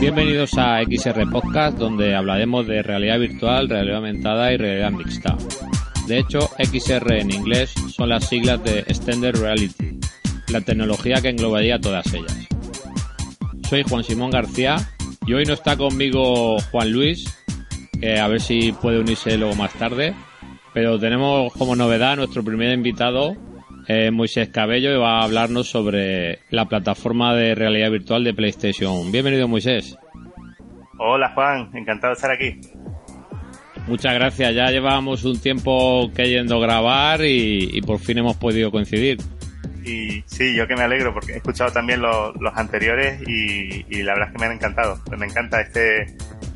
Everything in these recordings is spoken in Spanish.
Bienvenidos a XR Podcast, donde hablaremos de realidad virtual, realidad aumentada y realidad mixta. De hecho, XR en inglés son las siglas de Extended Reality, la tecnología que englobaría todas ellas. Soy Juan Simón García y hoy no está conmigo Juan Luis, a ver si puede unirse luego más tarde, pero tenemos como novedad nuestro primer invitado, eh, Moisés Cabello, y va a hablarnos sobre la plataforma de realidad virtual de PlayStation. Bienvenido Moisés. Hola Juan, encantado de estar aquí. Muchas gracias, ya llevábamos un tiempo queriendo grabar y, por fin hemos podido coincidir. Y sí, yo que me alegro porque he escuchado también los, anteriores y, la verdad es que me han encantado. Pues me encanta este,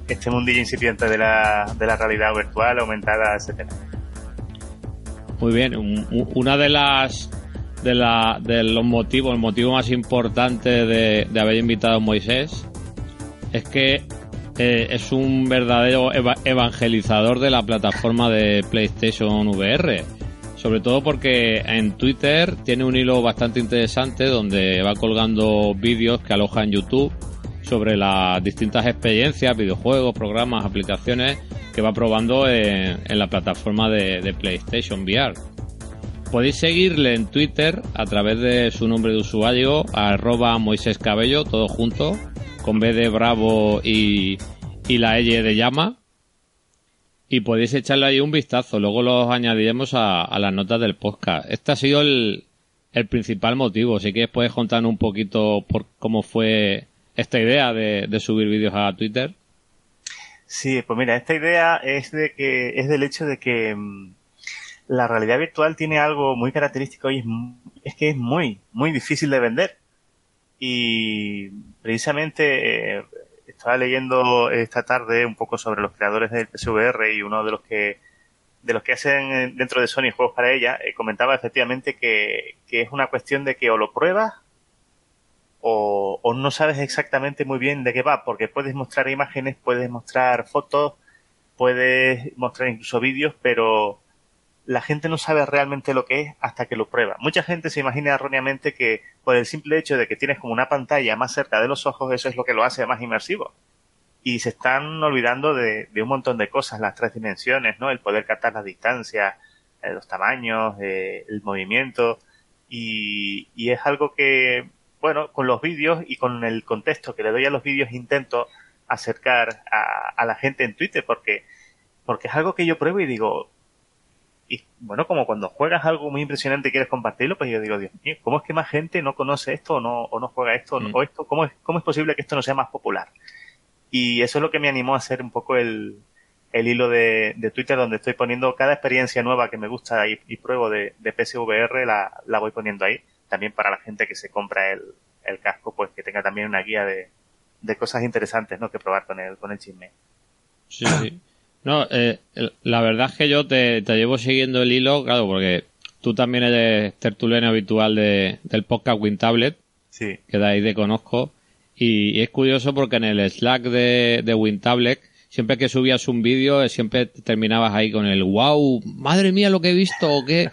este mundillo incipiente de la, de la realidad virtual, aumentada, etcétera. Muy bien, una de las de, la, de los motivos, el motivo más importante de, de haber invitado a Moisés es que eh, es un verdadero evangelizador de la plataforma de PlayStation VR. Sobre todo porque en Twitter tiene un hilo bastante interesante donde va colgando vídeos que aloja en YouTube sobre las distintas experiencias, videojuegos, programas, aplicaciones que va probando en, la plataforma de, PlayStation VR. Podéis seguirle en Twitter a través de su nombre de usuario, arroba Moisés Cabello, todo junto, con B de Bravo y, la L de llama. Y podéis echarle ahí un vistazo, luego los añadiremos a, las notas del podcast. Este ha sido el, principal motivo. Si quieres puedes contarnos un poquito por cómo fue esta idea de, subir vídeos a Twitter. Sí, pues mira, esta idea es de que es del hecho de que mm, la realidad virtual tiene algo muy característico y es, que es muy, muy difícil de vender. Y precisamente eh, estaba leyendo esta tarde un poco sobre los creadores del PSVR y uno de los que de los que hacen dentro de Sony juegos para ella, eh, comentaba efectivamente que es una cuestión de que o lo pruebas o, o, no sabes exactamente muy bien de qué va, porque puedes mostrar imágenes, puedes mostrar fotos, puedes mostrar incluso vídeos, pero la gente no sabe realmente lo que es hasta que lo prueba. Mucha gente se imagina erróneamente que por el simple hecho de que tienes como una pantalla más cerca de los ojos, eso es lo que lo hace más inmersivo. Y se están olvidando de, de un montón de cosas, las tres dimensiones, ¿no? El poder captar las distancias, eh, los tamaños, eh, el movimiento. Y, y es algo que bueno, con los vídeos y con el contexto que le doy a los vídeos intento acercar a, la gente en Twitter porque, porque es algo que yo pruebo y digo, y bueno, como cuando juegas algo muy impresionante y quieres compartirlo, pues yo digo, Dios mío, ¿cómo es que más gente no conoce esto o no, o no juega esto mm. o esto? ¿Cómo es, ¿Cómo es posible que esto no sea más popular? Y eso es lo que me animó a hacer un poco el, el hilo de, de Twitter donde estoy poniendo cada experiencia nueva que me gusta y, pruebo de, de PSVR la, la voy poniendo ahí también para la gente que se compra el, el casco, pues que tenga también una guía de, de cosas interesantes, ¿no? Que probar con el, con el chisme. Sí, sí. No, eh, la verdad es que yo te, te, llevo siguiendo el hilo, claro, porque tú también eres tertuliano habitual de, del podcast WinTablet. Sí. Que de ahí te conozco. Y, es curioso porque en el Slack de, de WinTablet, siempre que subías un vídeo, siempre terminabas ahí con el wow, madre mía lo que he visto, o qué.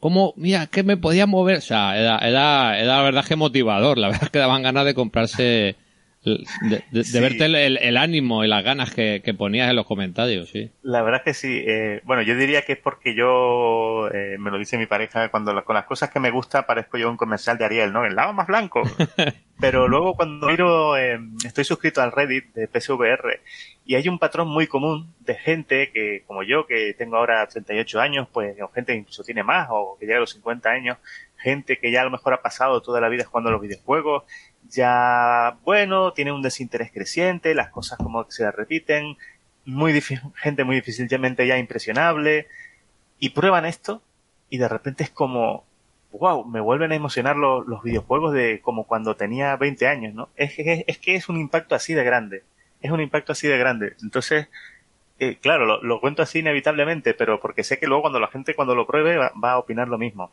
Como, mira, que me podía mover. O sea, era, era, era la verdad que motivador. La verdad que daban ganas de comprarse, de, de, verte el, el, ánimo y las ganas que, que, ponías en los comentarios, sí. La verdad es que sí. Eh, bueno, yo diría que es porque yo, eh, me lo dice mi pareja, cuando con las cosas que me gusta parezco yo un comercial de Ariel, ¿no? El lado más blanco. Pero luego cuando miro, eh, estoy suscrito al Reddit de PSVR y hay un patrón muy común de gente que, como yo, que tengo ahora 38 años, pues, o gente que incluso tiene más, o que llega a los 50 años, gente que ya a lo mejor ha pasado toda la vida jugando a los videojuegos, ya, bueno, tiene un desinterés creciente, las cosas como que se repiten, muy gente muy difícilmente ya impresionable, y prueban esto, y de repente es como, wow, me vuelven a emocionar los, videojuegos de como cuando tenía 20 años, ¿no? Es, es, es, que es un impacto así de grande, es un impacto así de grande. Entonces, eh, claro, lo, lo, cuento así inevitablemente, pero porque sé que luego cuando la gente cuando lo pruebe va, va a opinar lo mismo.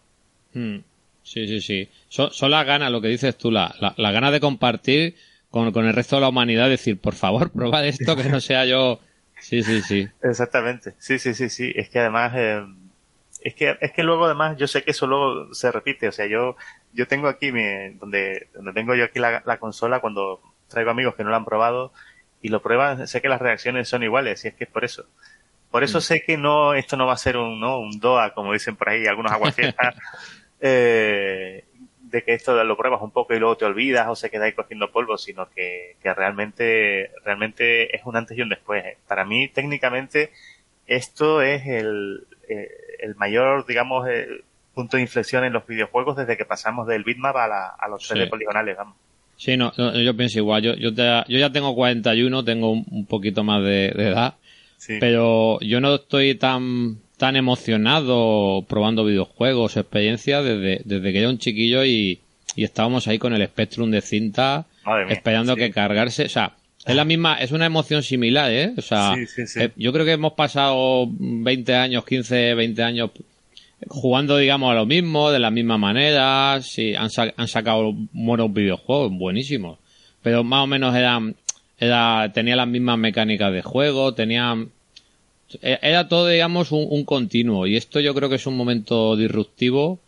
Hmm. Sí, sí, sí. Son, son las ganas, lo que dices tú, la, la, la ganas de compartir con, con, el resto de la humanidad, decir, por favor, prueba esto, que no sea yo. Sí, sí, sí. Exactamente. Sí, sí, sí, sí. Es que además, eh, es que, es que luego además yo sé que eso luego se repite. O sea, yo, yo tengo aquí mi, donde, donde tengo yo aquí la, la consola cuando traigo amigos que no la han probado y lo prueban, sé que las reacciones son iguales y es que es por eso. Por eso mm. sé que no, esto no va a ser un, ¿no? un DOA, como dicen por ahí algunos aguafiestas, eh, de que esto lo pruebas un poco y luego te olvidas o se queda ahí cogiendo polvo, sino que, que realmente, realmente es un antes y un después. Para mí, técnicamente, esto es el, eh, el mayor, digamos, eh, punto de inflexión en los videojuegos desde que pasamos del bitmap a, la, a los 3D sí. poligonales, vamos. Sí, no, no, yo pienso igual. Yo, yo, te, yo ya tengo 41, tengo un, un poquito más de, de edad, sí. pero yo no estoy tan tan emocionado probando videojuegos, experiencias, desde, desde que era un chiquillo y, y estábamos ahí con el Spectrum de cinta, mía, esperando sí. que cargarse. O sea, es la misma, es una emoción similar, ¿eh? O sea, sí, sí, eh, yo creo que hemos pasado 20 años, 15, 20 años jugando, digamos, a lo mismo, de la misma manera. Sí, han, sa han sacado buenos videojuegos, buenísimos. Pero más o menos eran, era, tenía las mismas mecánicas de juego, tenían, era todo, digamos, un, un, continuo. Y esto yo creo que es un momento disruptivo.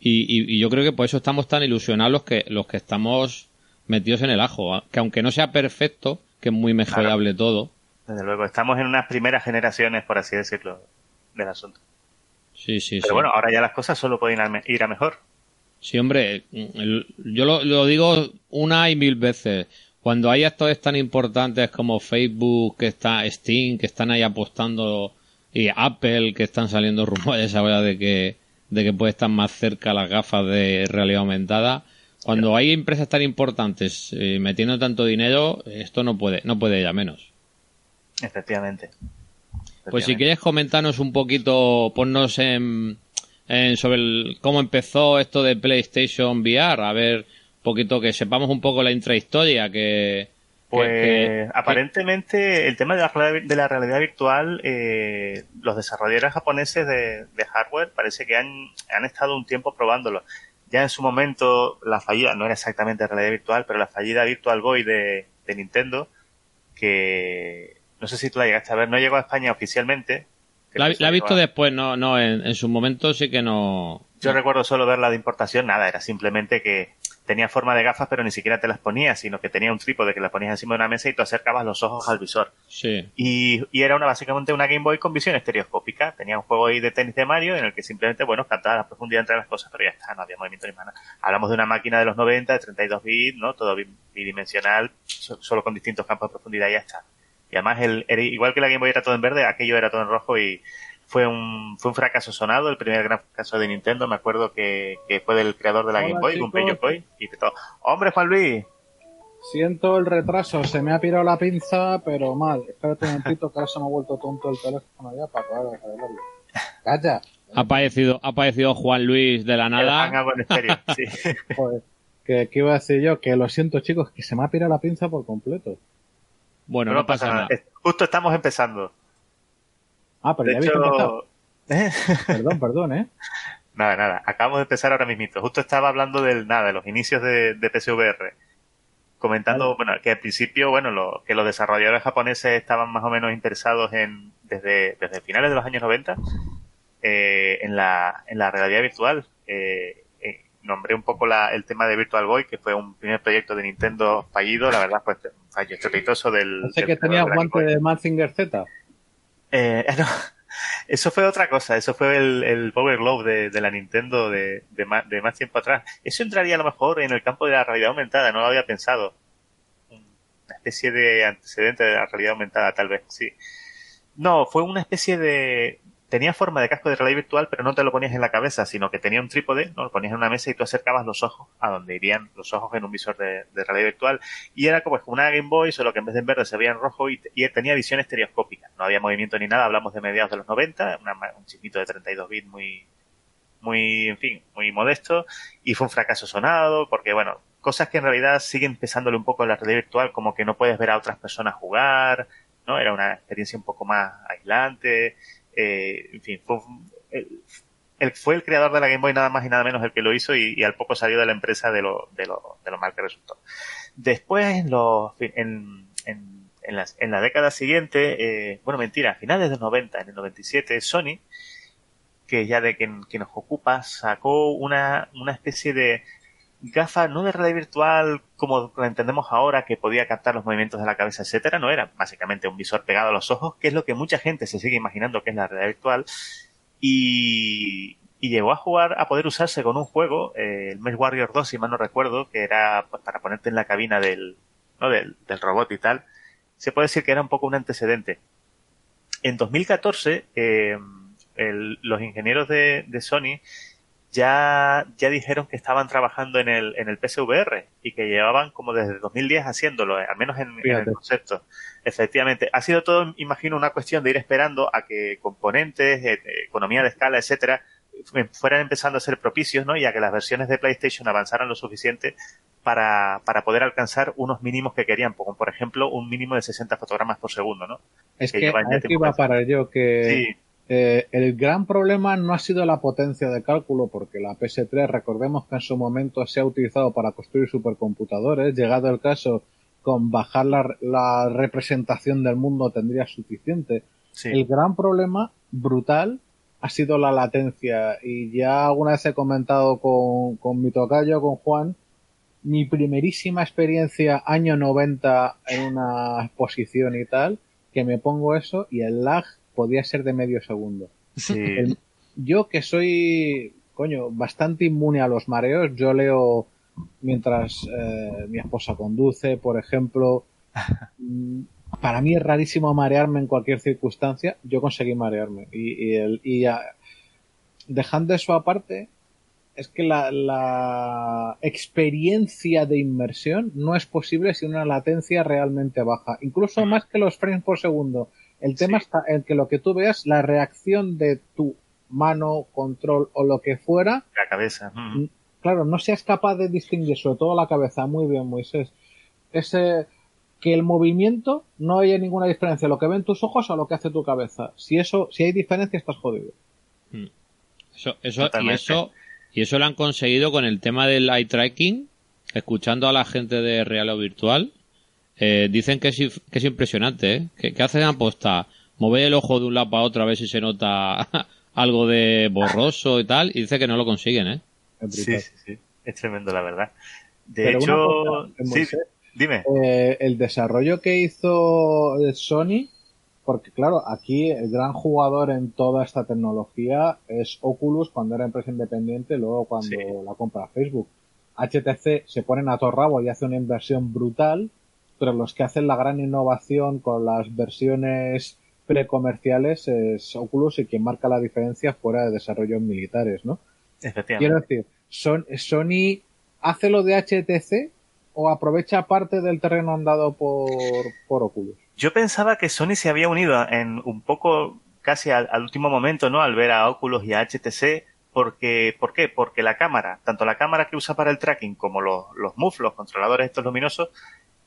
Y, y, y, yo creo que por eso estamos tan ilusionados los que, los que estamos metidos en el ajo. Que aunque no sea perfecto, que es muy mejorable claro. todo. Desde luego, estamos en unas primeras generaciones, por así decirlo, del asunto. Sí, sí, Pero sí. bueno, ahora ya las cosas solo pueden ir a mejor. Sí, hombre, yo lo, lo digo una y mil veces cuando hay actores tan importantes como Facebook, que está Steam, que están ahí apostando, y Apple, que están saliendo rumores ahora de que, de que puede estar más cerca las gafas de realidad aumentada, cuando hay empresas tan importantes eh, metiendo tanto dinero, esto no puede, no puede ir a menos. Efectivamente. Efectivamente. Pues si quieres comentarnos un poquito, ponnos en, en sobre el, cómo empezó esto de PlayStation VR, a ver, poquito que sepamos un poco la intrahistoria que pues que, que, aparentemente el tema de la, de la realidad virtual eh, los desarrolladores japoneses de, de, hardware parece que han, han estado un tiempo probándolo. Ya en su momento la fallida no era exactamente realidad virtual pero la fallida Virtual Boy de, de Nintendo que no sé si tú la llegaste a ver no llegó a España oficialmente. La, la he visto después no no en, en su momento sí que no. Yo no. recuerdo solo verla de importación nada era simplemente que tenía forma de gafas, pero ni siquiera te las ponías, sino que tenía un trípode que las ponías encima de una mesa y tú acercabas los ojos al visor. Sí. Y, y era una básicamente una Game Boy con visión estereoscópica. Tenía un juego ahí de tenis de Mario en el que simplemente, bueno, cantaba la profundidad entre las cosas, pero ya está, no había movimiento ni nada. Hablamos de una máquina de los 90, de 32 bits, ¿no? Todo bidimensional, solo con distintos campos de profundidad y ya está. Y además, el, era, igual que la Game Boy era todo en verde, aquello era todo en rojo y fue un, fue un fracaso sonado, el primer gran fracaso de Nintendo, me acuerdo que, que fue del creador de la Hola, Game Boy, Gunpei Yokoi, y todo. ¡Hombre, Juan Luis! Siento el retraso, se me ha pirado la pinza, pero mal. Espérate un momentito que ahora se me ha vuelto tonto el teléfono ya para poder arreglarlo. ¡Calla! Ha aparecido, ha aparecido Juan Luis de la nada. El en estéreo, sí. Joder, que, que, iba a decir yo, que lo siento chicos, que se me ha pirado la pinza por completo. Bueno, no, no pasa, pasa nada. nada. Justo estamos empezando. Ah, pero de ya hecho... habéis empezado. perdón, perdón, ¿eh? Nada, nada. Acabamos de empezar ahora mismito. Justo estaba hablando del nada, de los inicios de, de PSVR. Comentando, vale. bueno, que al principio, bueno, lo, que los desarrolladores japoneses estaban más o menos interesados en, desde, desde finales de los años 90, eh, en la, en la realidad virtual. Eh, eh, nombré un poco la, el tema de Virtual Boy, que fue un primer proyecto de Nintendo fallido, la verdad, pues, fallo estrepitoso del. Sé que tenía guante de Mazinger Z. Eh, no, eso fue otra cosa, eso fue el, Power Glove de, la Nintendo de, de, más, tiempo atrás. Eso entraría a lo mejor en el campo de la realidad aumentada, no lo había pensado. Una especie de antecedente de la realidad aumentada, tal vez, sí. No, fue una especie de, tenía forma de casco de realidad virtual, pero no te lo ponías en la cabeza, sino que tenía un trípode, ¿no? Lo ponías en una mesa y tú acercabas los ojos a donde irían los ojos en un visor de, realidad virtual. Y era como una Game Boy, solo que en vez de en verde se veía en rojo y, y tenía visión estereoscópica. No había movimiento ni nada, hablamos de mediados de los 90, una, un chiquito de 32 bits muy, muy, en fin, muy modesto y fue un fracaso sonado porque, bueno, cosas que en realidad siguen pesándole un poco en la realidad virtual, como que no puedes ver a otras personas jugar, ¿no? Era una experiencia un poco más aislante, eh, en fin, fue, el, fue el creador de la Game Boy nada más y nada menos el que lo hizo y, al poco salió de la empresa de lo, de lo, de lo mal que resultó. Después, en, los, en, en, en, la, en la década siguiente, eh, bueno, mentira, a finales de los 90, en el 97, Sony, que ya de quien, nos ocupa, sacó una, una especie de gafa no de realidad virtual como la entendemos ahora, que podía captar los movimientos de la cabeza, etcétera, no era básicamente un visor pegado a los ojos, que es lo que mucha gente se sigue imaginando que es la realidad virtual, y, y llegó a jugar, a poder usarse con un juego, eh, el Mesh Warrior 2, si mal no recuerdo, que era pues, para ponerte en la cabina del, ¿no? del, del robot y tal, se puede decir que era un poco un antecedente. En 2014, eh, el, los ingenieros de, de Sony ya, ya dijeron que estaban trabajando en el, en el PSVR y que llevaban como desde 2010 haciéndolo, al menos en, el concepto. Efectivamente, ha sido todo, imagino, una cuestión de ir esperando a que componentes, eh, economía de escala, etcétera, fueran empezando a ser propicios, ¿no? Y a que las versiones de PlayStation avanzaran lo suficiente para, para poder alcanzar unos mínimos que querían, como por ejemplo un mínimo de 60 fotogramas por segundo, ¿no? Es que, que aquí va para ello que sí. Eh, el gran problema no ha sido la potencia de cálculo, porque la PS3, recordemos que en su momento se ha utilizado para construir supercomputadores, llegado el caso, con bajar la, la representación del mundo tendría suficiente. Sí. El gran problema, brutal, ha sido la latencia. Y ya alguna vez he comentado con, con mi tocayo, con Juan, mi primerísima experiencia año 90 en una exposición y tal, que me pongo eso y el lag podía ser de medio segundo. Sí. El, yo que soy, coño, bastante inmune a los mareos, yo leo mientras eh, mi esposa conduce, por ejemplo. Para mí es rarísimo marearme en cualquier circunstancia. Yo conseguí marearme. Y, y, el, y dejando eso aparte, es que la, la, experiencia de inmersión no es posible sin una latencia realmente baja. Incluso más que los frames por segundo. El tema sí. está en que lo que tú veas, la reacción de tu mano, control o lo que fuera. La cabeza. Mm. Claro, no seas capaz de distinguir, sobre todo la cabeza. Muy bien, Moisés. Ese, que el movimiento no haya ninguna diferencia, lo que ven tus ojos a lo que hace tu cabeza. Si eso, si hay diferencia, estás jodido. Mm. Eso, eso, y eso, y eso lo han conseguido con el tema del eye tracking, escuchando a la gente de real o virtual eh, dicen que es, que es impresionante, ¿eh? Que, que hacen aposta, mover el ojo de un lado para otro a ver si se nota algo de borroso y tal, y dice que no lo consiguen, ¿eh? Sí, sí, sí. Es tremendo, la verdad. De Pero hecho, sí, dime. Eh, el desarrollo que hizo Sony, porque claro, aquí el gran jugador en toda esta tecnología es Oculus cuando era empresa independiente, luego cuando sí. la compra Facebook. HTC se ponen a todo rabo y hace una inversión brutal pero los que hacen la gran innovación con las versiones precomerciales es Oculus y quien marca la diferencia fuera de desarrollos militares, ¿no? Quiero decir, son, Sony hace lo de HTC o aprovecha parte del terreno andado por, por Oculus. Yo pensaba que Sony se había unido en un poco casi al, al último momento, ¿no? Al ver a Oculus y a HTC porque, ¿por qué? Porque la cámara, tanto la cámara que usa para el tracking como los, los MUF, los controladores estos luminosos,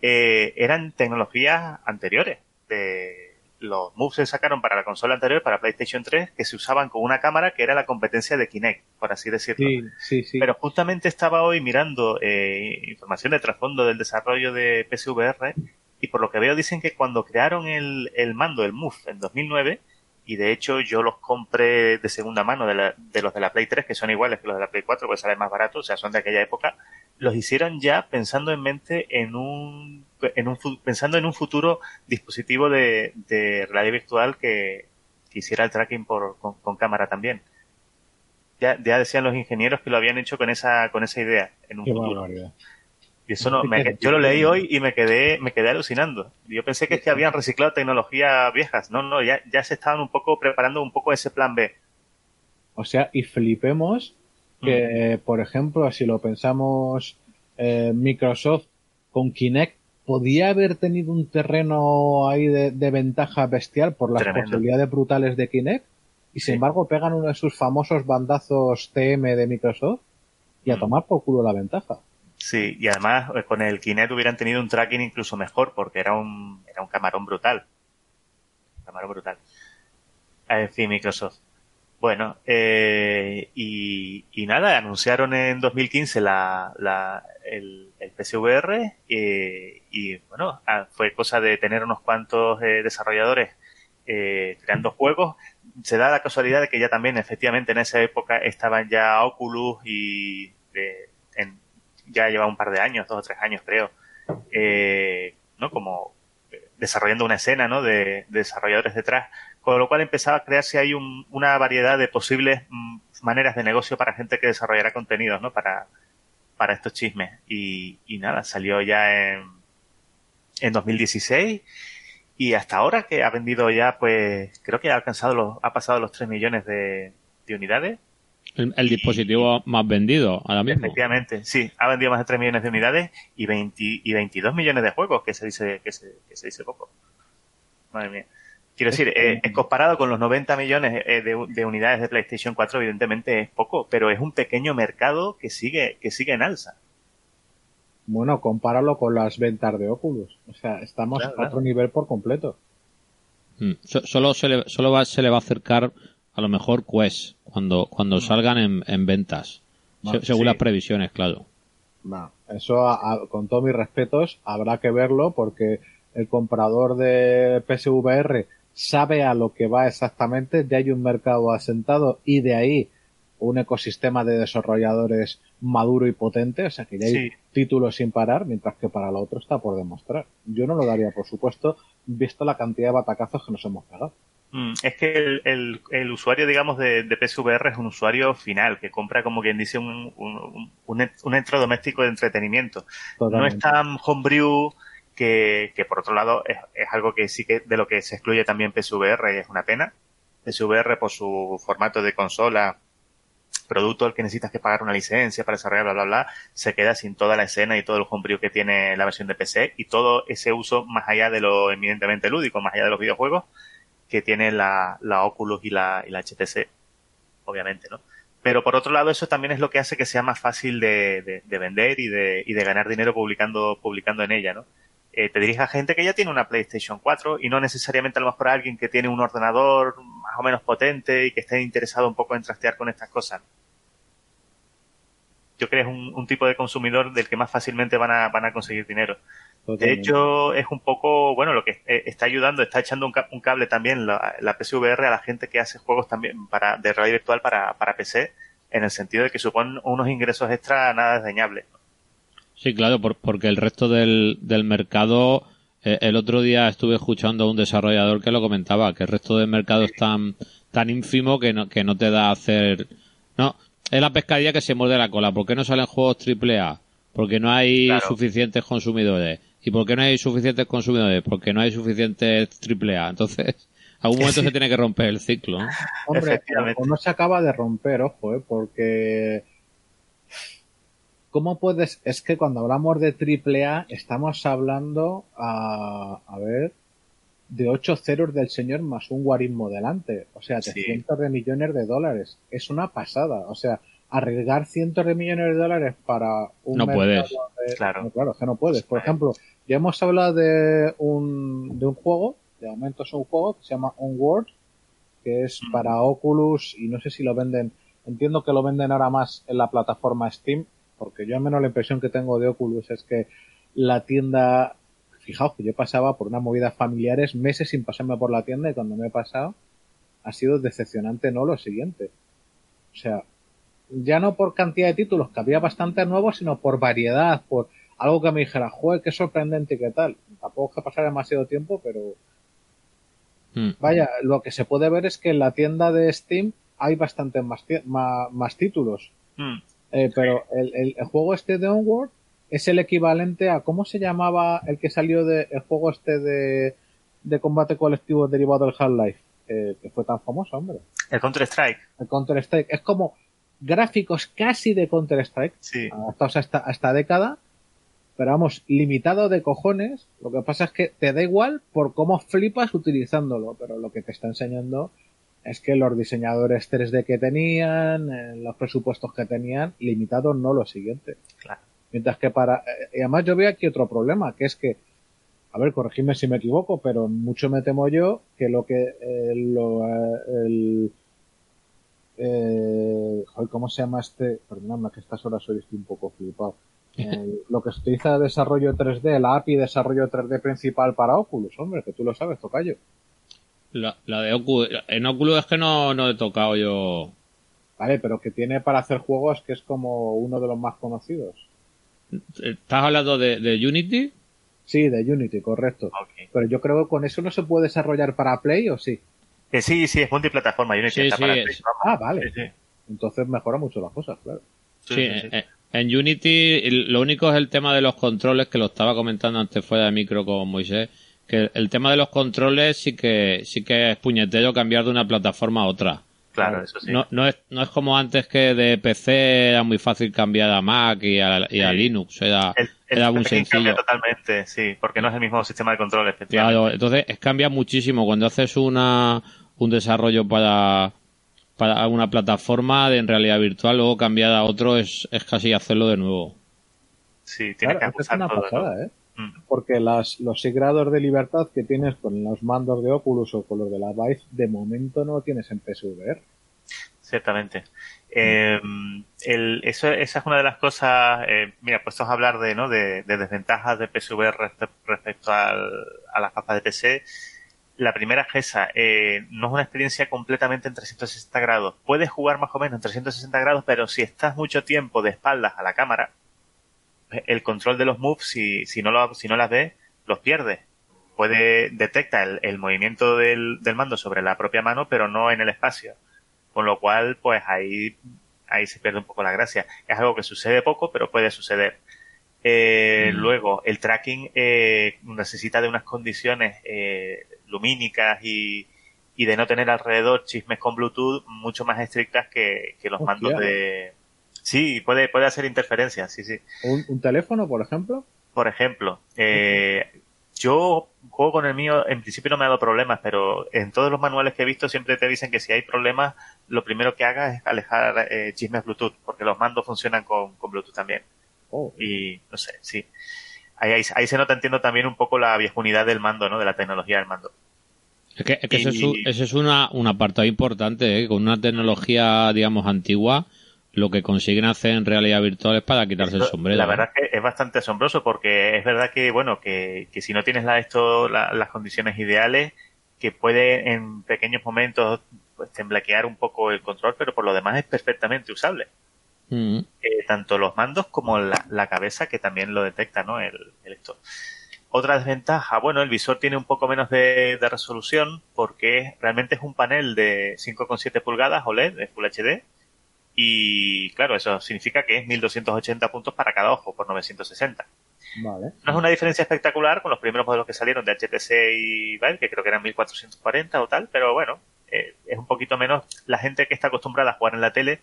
eh, eran tecnologías anteriores. De, los moves se sacaron para la consola anterior, para PlayStation 3, que se usaban con una cámara que era la competencia de Kinect, por así decirlo. Sí, sí, sí. Pero justamente estaba hoy mirando eh, información de trasfondo del desarrollo de PSVR y por lo que veo dicen que cuando crearon el, el mando, el Move, en 2009, y de hecho yo los compré de segunda mano de, la, de, los de la Play 3, que son iguales que los de la Play 4, pues salen más baratos, o sea, son de aquella época, los hicieron ya pensando en mente en un, en un pensando en un futuro dispositivo de, de realidad virtual que, que, hiciera el tracking por, con, con cámara también. Ya, ya, decían los ingenieros que lo habían hecho con esa, con esa idea en un Qué futuro. Barbaridad. Y eso no, me, yo lo leí hoy y me quedé, me quedé alucinando. Yo pensé que es que habían reciclado tecnologías viejas. No, no, ya, ya se estaban un poco preparando un poco ese plan B. O sea, y flipemos que, mm. por ejemplo, si lo pensamos, eh, Microsoft con Kinect podía haber tenido un terreno ahí de, de ventaja bestial por las Tremendo. posibilidades brutales de Kinect. y sin embargo pegan uno de sus famosos bandazos TM de Microsoft y a mm. tomar por culo la ventaja. Sí, y además eh, con el Kinect hubieran tenido un tracking incluso mejor porque era un, era un camarón brutal. camarón brutal. En fin, Microsoft. Bueno, eh, y, y, nada, anunciaron en 2015 la, la, el, el PSVR eh, y bueno, ah, fue cosa de tener unos cuantos eh, desarrolladores eh, creando juegos. Se da la casualidad de que ya también efectivamente en esa época estaban ya Oculus y de, en, ya lleva un par de años, dos o tres años creo, eh, ¿no? Como desarrollando una escena, ¿no? De, desarrolladores detrás, con lo cual empezaba a crearse ahí un, una variedad de posibles mm, maneras de negocio para gente que desarrollara contenidos, ¿no? Para, para estos chismes. Y, y nada, salió ya en, en 2016 y hasta ahora que ha vendido ya, pues creo que ha alcanzado los, ha pasado los 3 millones de unidades. El, dispositivo más vendido ahora mismo. Efectivamente, sí, ha vendido más de 3 millones de unidades y, 20, y 22 millones de juegos, que se dice, que se, que se dice poco. Madre mía. Quiero decir, eh, comparado con los 90 millones eh, de, de, unidades de PlayStation 4, evidentemente es poco, pero es un pequeño mercado que sigue, que sigue en alza. Bueno, compáralo con las ventas de Oculus. O sea, estamos a otro nivel por completo. Mm, solo se le, solo va, se le va a acercar a lo mejor Quest cuando, cuando salgan en, en ventas. según las previsiones, claro. eso, con todos mis respetos, habrá que verlo porque el comprador de PSVR sabe a lo que va exactamente, ya hay un mercado asentado y de ahí un ecosistema de desarrolladores maduro y potente, o sea que ya hay títulos sin parar, mientras que para lo otro está por demostrar. Yo no lo daría, por supuesto, visto la cantidad de batacazos que nos hemos pegado. Mm, es que el, el, usuario, digamos, de, de, PSVR es un usuario final, que compra, como quien dice, un, un, un, un electrodoméstico de entretenimiento. No es tan homebrew que, que por otro lado, es, es, algo que sí que de lo que se excluye también PSVR y es una pena. PSVR, por su formato de consola, producto al que necesitas que pagar una licencia para desarrollar, bla, bla, bla, se queda sin toda la escena y todo el homebrew que tiene la versión de PC y todo ese uso más allá de lo eminentemente lúdico, más allá de los videojuegos, que tiene la, la Oculus y la, y la HTC, obviamente, ¿no? Pero por otro lado, eso también es lo que hace que sea más fácil de, de, de vender y de, y de ganar dinero publicando, publicando en ella, ¿no? Eh, te dirige a gente que ya tiene una PlayStation 4 y no necesariamente a lo mejor a alguien que tiene un ordenador más o menos potente y que esté interesado un poco en trastear con estas cosas. Yo creo que es un, un tipo de consumidor del que más fácilmente van a, van a conseguir dinero. De hecho, es un poco, bueno, lo que eh, está ayudando, está echando un, un cable también la, la, PSVR a la gente que hace juegos también para, de realidad virtual para, para PC, en el sentido de que suponen unos ingresos extra nada desdeñables. Sí, claro, por, porque el resto del, del mercado, eh, el otro día estuve escuchando a un desarrollador que lo comentaba, que el resto del mercado es tan, tan ínfimo que no, que no te da a hacer, no, es la pescadilla que se muerde la cola. ¿Por qué no salen juegos AAA? Porque no hay claro. suficientes consumidores. ¿Y por qué no hay suficientes consumidores? Porque no hay suficientes triple A. Entonces, a algún momento se tiene que romper el ciclo. ¿no? Hombre, o no se acaba de romper, ojo, ¿eh? porque ¿cómo puedes? Es que cuando hablamos de triple A estamos hablando a, a ver, de ocho ceros del señor más un guarismo delante. O sea, de sí. cientos de millones de dólares. Es una pasada. O sea, arriesgar cientos de millones de dólares para un no puedes de... claro no, claro que no puedes por ejemplo ya hemos hablado de un de un juego de momento es un juego que se llama Onward que es mm. para Oculus y no sé si lo venden entiendo que lo venden ahora más en la plataforma Steam porque yo al menos la impresión que tengo de Oculus es que la tienda fijaos que yo pasaba por unas movidas familiares meses sin pasarme por la tienda y cuando me he pasado ha sido decepcionante no lo siguiente o sea ya no por cantidad de títulos, que había bastantes nuevos, sino por variedad, por algo que me dijera, joder, qué sorprendente y qué tal. Tampoco es que pasara demasiado tiempo, pero mm. vaya, lo que se puede ver es que en la tienda de Steam hay bastantes más, más, más títulos. Mm. Eh, pero el, el, el, juego este de Onward es el equivalente a, ¿cómo se llamaba el que salió de, el juego este de, de combate colectivo derivado del Half-Life? Eh, que fue tan famoso, hombre. El Counter-Strike. El Counter-Strike. Es como, gráficos casi de Counter-Strike, sí. adaptados a esta, a esta década, pero vamos, limitado de cojones. Lo que pasa es que te da igual por cómo flipas utilizándolo, pero lo que te está enseñando es que los diseñadores 3D que tenían, eh, los presupuestos que tenían, limitados no lo siguiente. Claro. Mientras que para, eh, y además yo veo aquí otro problema, que es que, a ver, corregidme si me equivoco, pero mucho me temo yo que lo que, eh, lo, el, eh, ¿cómo se llama este? Perdóname que estas horas hoy estoy un poco flipado. lo que se utiliza de desarrollo 3D, la API de desarrollo 3D principal para Oculus, hombre, que tú lo sabes, tocayo. La, la de Oculus, en Oculus es que no, no he tocado yo. Vale, pero que tiene para hacer juegos que es como uno de los más conocidos. ¿Estás hablando de, de Unity? Sí, de Unity, correcto. Pero yo creo que con eso no se puede desarrollar para Play o sí. Que sí, sí, es multiplataforma. Unity está para Play. Ah, vale. Entonces mejora mucho las cosas, claro. Sí, eh, en Unity lo único es el tema de los controles que lo estaba comentando antes fuera de micro con Moisés que el tema de los controles sí que sí que es puñetero cambiar de una plataforma a otra. Claro, eso sí. No, no, es, no es como antes que de PC era muy fácil cambiar a Mac y a, y a Linux, era, era muy sencillo. totalmente, sí, porque no es el mismo sistema de control, Claro, entonces es, cambia muchísimo cuando haces una un desarrollo para para una plataforma de en realidad virtual, luego cambiar a otro es, es casi hacerlo de nuevo. Sí, tiene que ajustar es una pasada, ¿eh? Mm. Porque las, los grados de libertad que tienes con los mandos de Oculus o con los de la Vive, de momento no tienes en PSVR. Ciertamente. Eh, el, eso, esa es una de las cosas, eh, mira, puestos a hablar de, ¿no? de, desventajas de PSVR respecto al, a las gafas de PC. La primera es esa, eh, no es una experiencia completamente en 360 grados. Puedes jugar más o menos en 360 grados, pero si estás mucho tiempo de espaldas a la cámara, el control de los moves, si, si, no, lo, si no las ves, los pierdes. Puede, detecta el, el movimiento del, del, mando sobre la propia mano, pero no en el espacio. Con lo cual, pues ahí, ahí se pierde un poco la gracia. Es algo que sucede poco, pero puede suceder. Eh, mm. Luego, el tracking eh, necesita de unas condiciones eh, lumínicas y, y de no tener alrededor chismes con Bluetooth mucho más estrictas que, que los mandos de, Sí, puede, puede hacer interferencias, sí, sí. ¿Un, teléfono, por ejemplo? Por ejemplo, eh, yo juego con el mío, en principio no me ha dado problemas, pero en todos los manuales que he visto siempre te dicen que si hay problemas, lo primero que hagas es alejar eh, chismes Bluetooth, porque los mandos funcionan con, con Bluetooth también. Oh. Y no sé, sí. Ahí, ahí, se nota, entiendo también un poco la viejunidad del mando, ¿no? De la tecnología del mando. Es que, es que eso es, es una, un apartado importante, ¿eh? Con una tecnología, digamos, antigua, lo que consiguen hacer en realidad virtual es para quitarse el sombrero. La verdad es que es bastante asombroso porque es verdad que, bueno, que, que si no tienes la, esto, las condiciones ideales, que puede en pequeños momentos pues, temblaquear un poco el control, pero por lo demás es perfectamente usable. Mm. Eh, tanto los mandos como la, la, cabeza que también lo detecta, ¿no? El, el esto. Otra desventaja, bueno, el visor tiene un poco menos de, de resolución porque realmente es un panel de 5,7 pulgadas OLED de Full HD y claro, eso significa que es 1280 puntos para cada ojo por 960. Vale. No es una diferencia espectacular con los primeros modelos que salieron de HTC y Vive, que creo que eran 1440 o tal, pero bueno, eh, es un poquito menos. La gente que está acostumbrada a jugar en la tele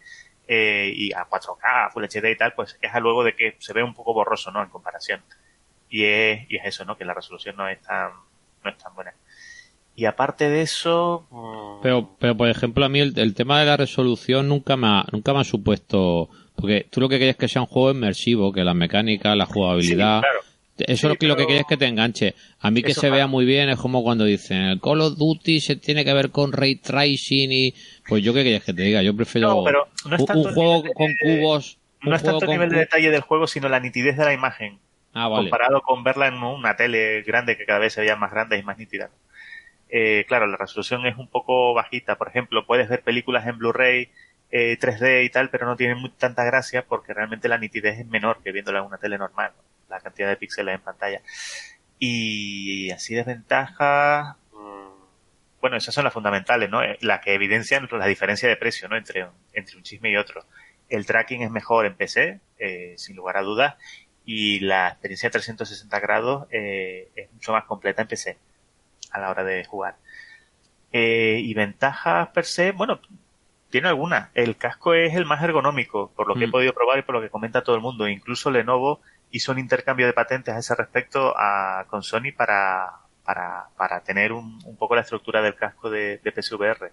eh, y a 4K, Full HD y tal, pues es luego de que se ve un poco borroso, ¿no? En comparación. Y es, y es eso, ¿no? Que la resolución no es tan, no es tan buena. Y aparte de eso. Mm, pero, pero por ejemplo, a mí el, tema de la resolución nunca me, ha, nunca me ha supuesto. Porque tú lo que quieres es que sea un juego inmersivo, que la mecánica, la jugabilidad. Eso es lo que quieres que te enganche. A mí que se vea muy bien es como cuando dicen el Call of Duty se tiene que ver con ray tracing y. Pues yo qué quieres que te diga, yo prefiero un, juego con cubos. No es tanto el nivel de detalle del juego, sino la nitidez de la imagen. Ah, comparado con verla en una tele grande que cada vez se veía más grande y más nítida eh, claro, la resolución es un poco bajita. Por ejemplo, puedes ver películas en Blu-ray eh, 3D y tal, pero no tienen tanta gracia porque realmente la nitidez es menor que viéndola en una tele normal, la cantidad de píxeles en pantalla. Y así desventajas, mm, bueno, esas son las fundamentales, ¿no? Eh, las que evidencian la diferencia de precio, ¿no? Entre, entre un chisme y otro. El tracking es mejor en PC, eh, sin lugar a dudas, y la experiencia de 360 grados eh, es mucho más completa en PC a la hora de jugar. Eh, y ventajas per se, bueno, tiene algunas. El casco es el más ergonómico, por lo que he mm. podido probar y por lo que comenta todo el mundo. Incluso Lenovo hizo un intercambio de patentes a ese respecto a, con Sony para, para, para tener un, un, poco la estructura del casco de, de PSVR.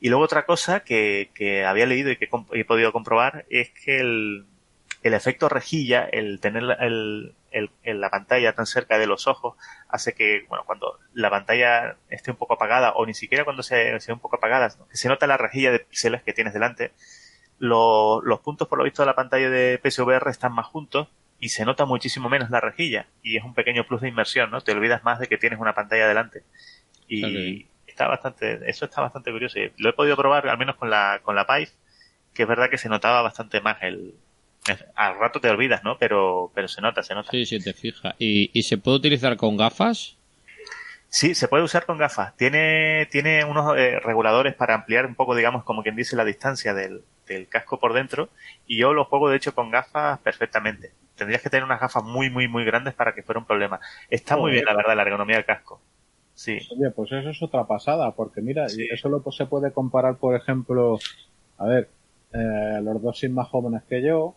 Y luego otra cosa que, que había leído y que he podido comprobar es que el, el efecto rejilla, el tener el, el, la pantalla tan cerca de los ojos, hace que, bueno, cuando la pantalla esté un poco apagada, o ni siquiera cuando sea, sea un poco apagada, que se nota la rejilla de píxeles que tienes delante, lo, los puntos por lo visto de la pantalla de PSVR están más juntos y se nota muchísimo menos la rejilla y es un pequeño plus de inmersión, ¿no? Te olvidas más de que tienes una pantalla delante. Y está bastante, eso está bastante curioso. Lo he podido probar al menos con la, con la Pipe, que es verdad que se notaba bastante más el, al rato te olvidas, ¿no? Pero, pero se nota, se nota. Sí, sí, te fija. ¿Y, y se puede utilizar con gafas? Sí, se puede usar con gafas. Tiene, tiene unos eh, reguladores para ampliar un poco, digamos, como quien dice, la distancia del, del casco por dentro. Y yo lo juego, de hecho, con gafas perfectamente tendrías que tener unas gafas muy, muy, muy grandes para que fuera un problema. Está muy bien, la verdad, la ergonomía del casco. Sí. Oye, pues eso es otra pasada, porque mira, eso lo se puede comparar, por ejemplo, a ver, eh, los dos sin más jóvenes que yo,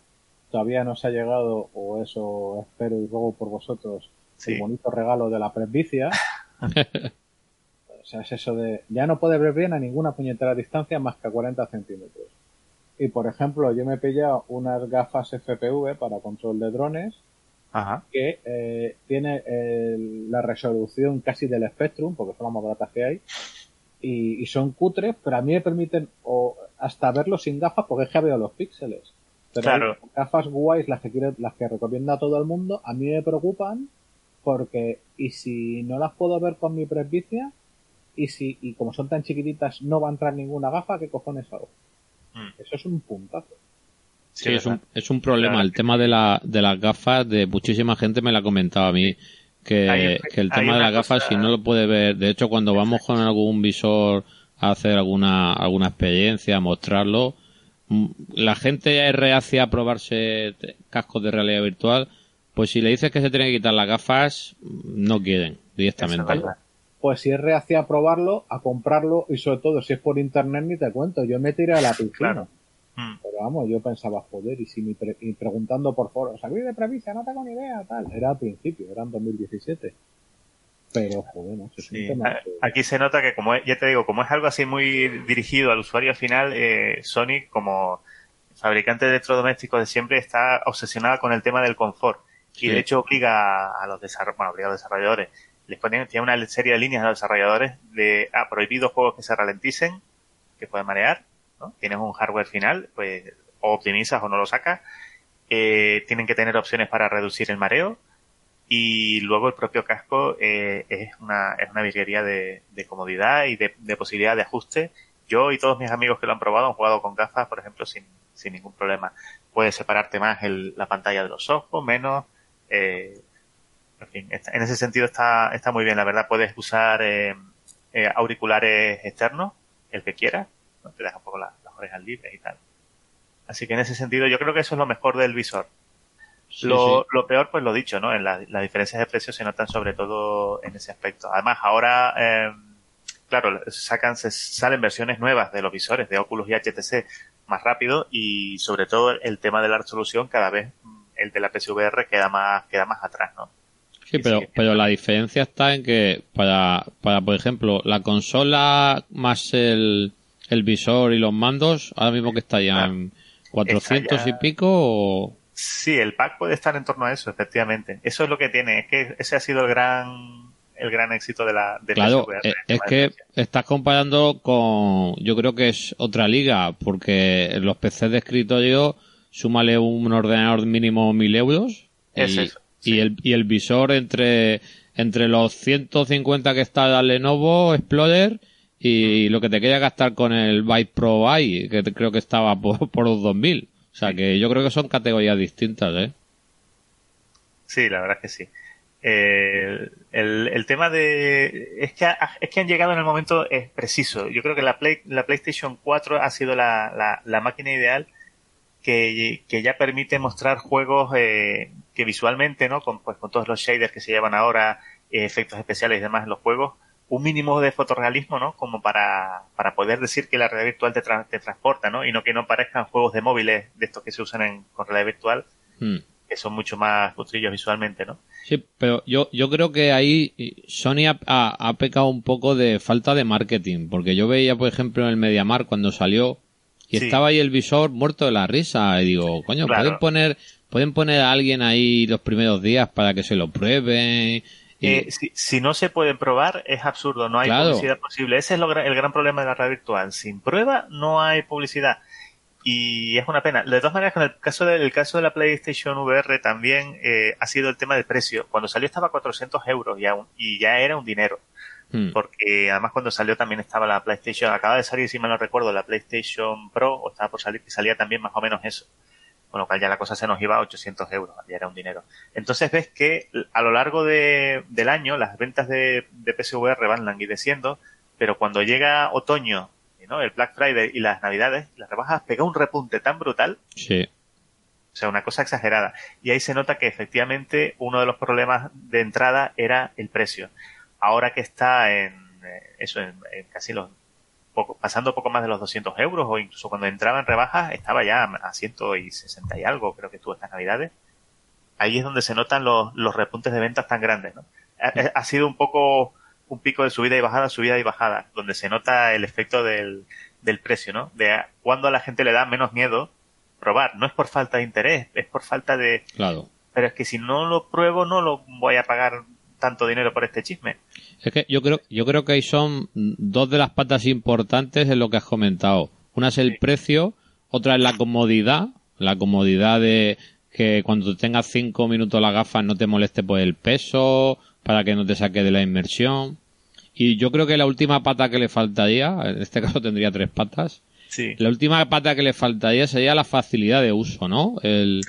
todavía no se ha llegado, o eso espero y ruego por vosotros, el bonito regalo de la presbicia. o sea, es eso de, ya no puede ver bien a ninguna puñetera distancia más que a 40 centímetros. Y por ejemplo, yo me he pillado unas gafas FPV para control de drones que eh, tiene la resolución casi del Spectrum, porque son las más baratas que hay, y, son cutres, pero a mí me permiten o hasta verlo sin gafas porque es que veo los píxeles. Pero claro. gafas guays, las que quiero, las que recomienda a todo el mundo, a mí me preocupan porque, y si no las puedo ver con mi presbicia, y si, y como son tan chiquititas, no va a entrar ninguna gafa, ¿qué cojones hago? Mm. Eso es un puntazo. Sí, es, un, es un problema. El tema de, la, de las gafas, de muchísima gente me la ha comentado a mí. Que, que el tema de las gafas, si no lo puede ver, de hecho, cuando vamos con algún visor a hacer alguna, alguna experiencia, a mostrarlo, la gente es reacia a probarse cascos de realidad virtual, pues si le dices que se tiene que quitar las gafas, no quieren directamente pues si es reacia a probarlo, a comprarlo y sobre todo si es por internet ni te cuento, yo me tiré a la piscina. Hmm. Pero vamos, yo pensaba, joder, y si me y preguntando por foros, ¿sabí de prevista? No tengo ni idea, tal. Era al principio, era en 2017. Pero, joder, no sé. Aquí se nota que, como ya te digo, como es algo así muy dirigido al usuario final, eh, Sony, como fabricante de electrodomésticos de siempre, está obsesionada con el tema del confort. Y de hecho obliga a los, bueno, obliga a los desarrolladores les ponen, tiene una serie de líneas a los desarrolladores de, ah, prohibido juegos que se ralenticen, que pueden marear, ¿no? Tienes un hardware final, pues, o optimizas o no lo sacas, eh, tienen que tener opciones para reducir el mareo, y luego el propio casco eh, es una es una virguería de, comodidad y de, de, posibilidad de ajuste. Yo y todos mis amigos que lo han probado han jugado con gafas, por ejemplo, sin, sin ningún problema. Puedes separarte más el, la pantalla de los ojos, menos, eh, en ese sentido está, está muy bien, la verdad. Puedes usar eh, eh, auriculares externos, el que quieras, ¿no? te deja un poco las, orejas libres y tal. Así que en ese sentido yo creo que eso es lo mejor del visor. Lo, lo, peor, pues lo dicho, ¿no? En las diferencias de precios se notan sobre todo en ese aspecto. Además, ahora, eh, claro, sacan, se, salen versiones nuevas de los visores de Oculus y HTC más rápido y sobre todo el tema de la resolución cada vez el de la PSVR queda más, queda más atrás, ¿no? Sí, pero, pero la diferencia está en que para, para, por ejemplo, la consola más el, el visor y los mandos, ahora mismo que está ya en 400 y pico o... Sí, el pack puede estar en torno a eso, efectivamente. Eso es lo que tiene, es que ese ha sido el gran el gran éxito de la de Claro, eh, es, que estás comparando con yo creo que es otra liga porque los PCs de escritorio súmale un ordenador mínimo mil euros es eso y, el, y el visor entre, entre los 150 que está el Lenovo Explorer y lo que te quería gastar con el Byte Pro i, que creo que estaba por, por los 2000. O sea que yo creo que son categorías distintas, ¿eh? Sí, la verdad es que sí. el, el, tema de es que es que han llegado en el momento es preciso yo creo que la Play, la PlayStation 4 ha sido la, la, la máquina ideal que, que, ya permite mostrar juegos eh, que visualmente, ¿no? Con, pues, con todos los shaders que se llevan ahora, eh, efectos especiales y demás en los juegos, un mínimo de fotorrealismo, ¿no? Como para, para poder decir que la realidad virtual te, te transporta, ¿no? Y no que no parezcan juegos de móviles de estos que se usan en, con realidad virtual, hmm. que son mucho más cutrillos visualmente, ¿no? Sí, pero yo, yo creo que ahí Sony ha, ha, pecado un poco de falta de marketing, porque yo veía, por ejemplo, en el MediaMar cuando salió y estaba ahí el visor muerto de la risa y digo, coño, pueden poner pueden poner a alguien ahí los primeros días para que se lo prueben. Eh, si, no se pueden probar, es absurdo, no hay publicidad posible. Ese es el gran problema de la red virtual. Sin prueba, no hay publicidad y es una pena. De todas maneras, con el caso, del caso de la PlayStation VR también eh, ha sido el tema del precio. Cuando salió estaba a 400 euros y, y ya era un dinero. Hmm. Porque además cuando salió también estaba la PlayStation, acaba de salir, si mal no recuerdo, la PlayStation Pro, o estaba por salir, que salía también más o menos eso. Con lo cual ya la cosa se nos iba a 800 euros, ya era un dinero. Entonces ves que a lo largo de, del año las ventas de, de PSVR van languideciendo, pero cuando llega otoño el Black Friday y las Navidades, las rebajas pega un repunte tan brutal. Sí. O sea, una cosa exagerada. Y ahí se nota que efectivamente uno de los problemas de entrada era el precio. Ahora que está en eh, eso, en, casi los poco, pasando poco más de los 200 euros o incluso cuando entraba en rebajas estaba ya a 160 y algo, creo que estuvo estas navidades. Ahí es donde se notan los, los repuntes de ventas tan grandes, ¿no? ha sido un poco un pico de subida y bajada, subida y bajada, donde se nota el efecto del, del precio, ¿no? De cuando a la gente le da menos miedo probar. No es por falta de interés, es por falta de... Claro. Pero es que si no lo pruebo, no lo voy a pagar tanto dinero por este chisme. Es que yo creo, yo creo que ahí son dos de las patas importantes en lo que has comentado. Una es el precio, otra es la comodidad, la comodidad de que cuando tengas cinco minutos las gafas no te moleste por el peso, para que no te saque de la inmersión. Y yo creo que la última pata que le faltaría, en este caso tendría tres patas, sí. la última pata que le faltaría sería la facilidad de uso, ¿no? El,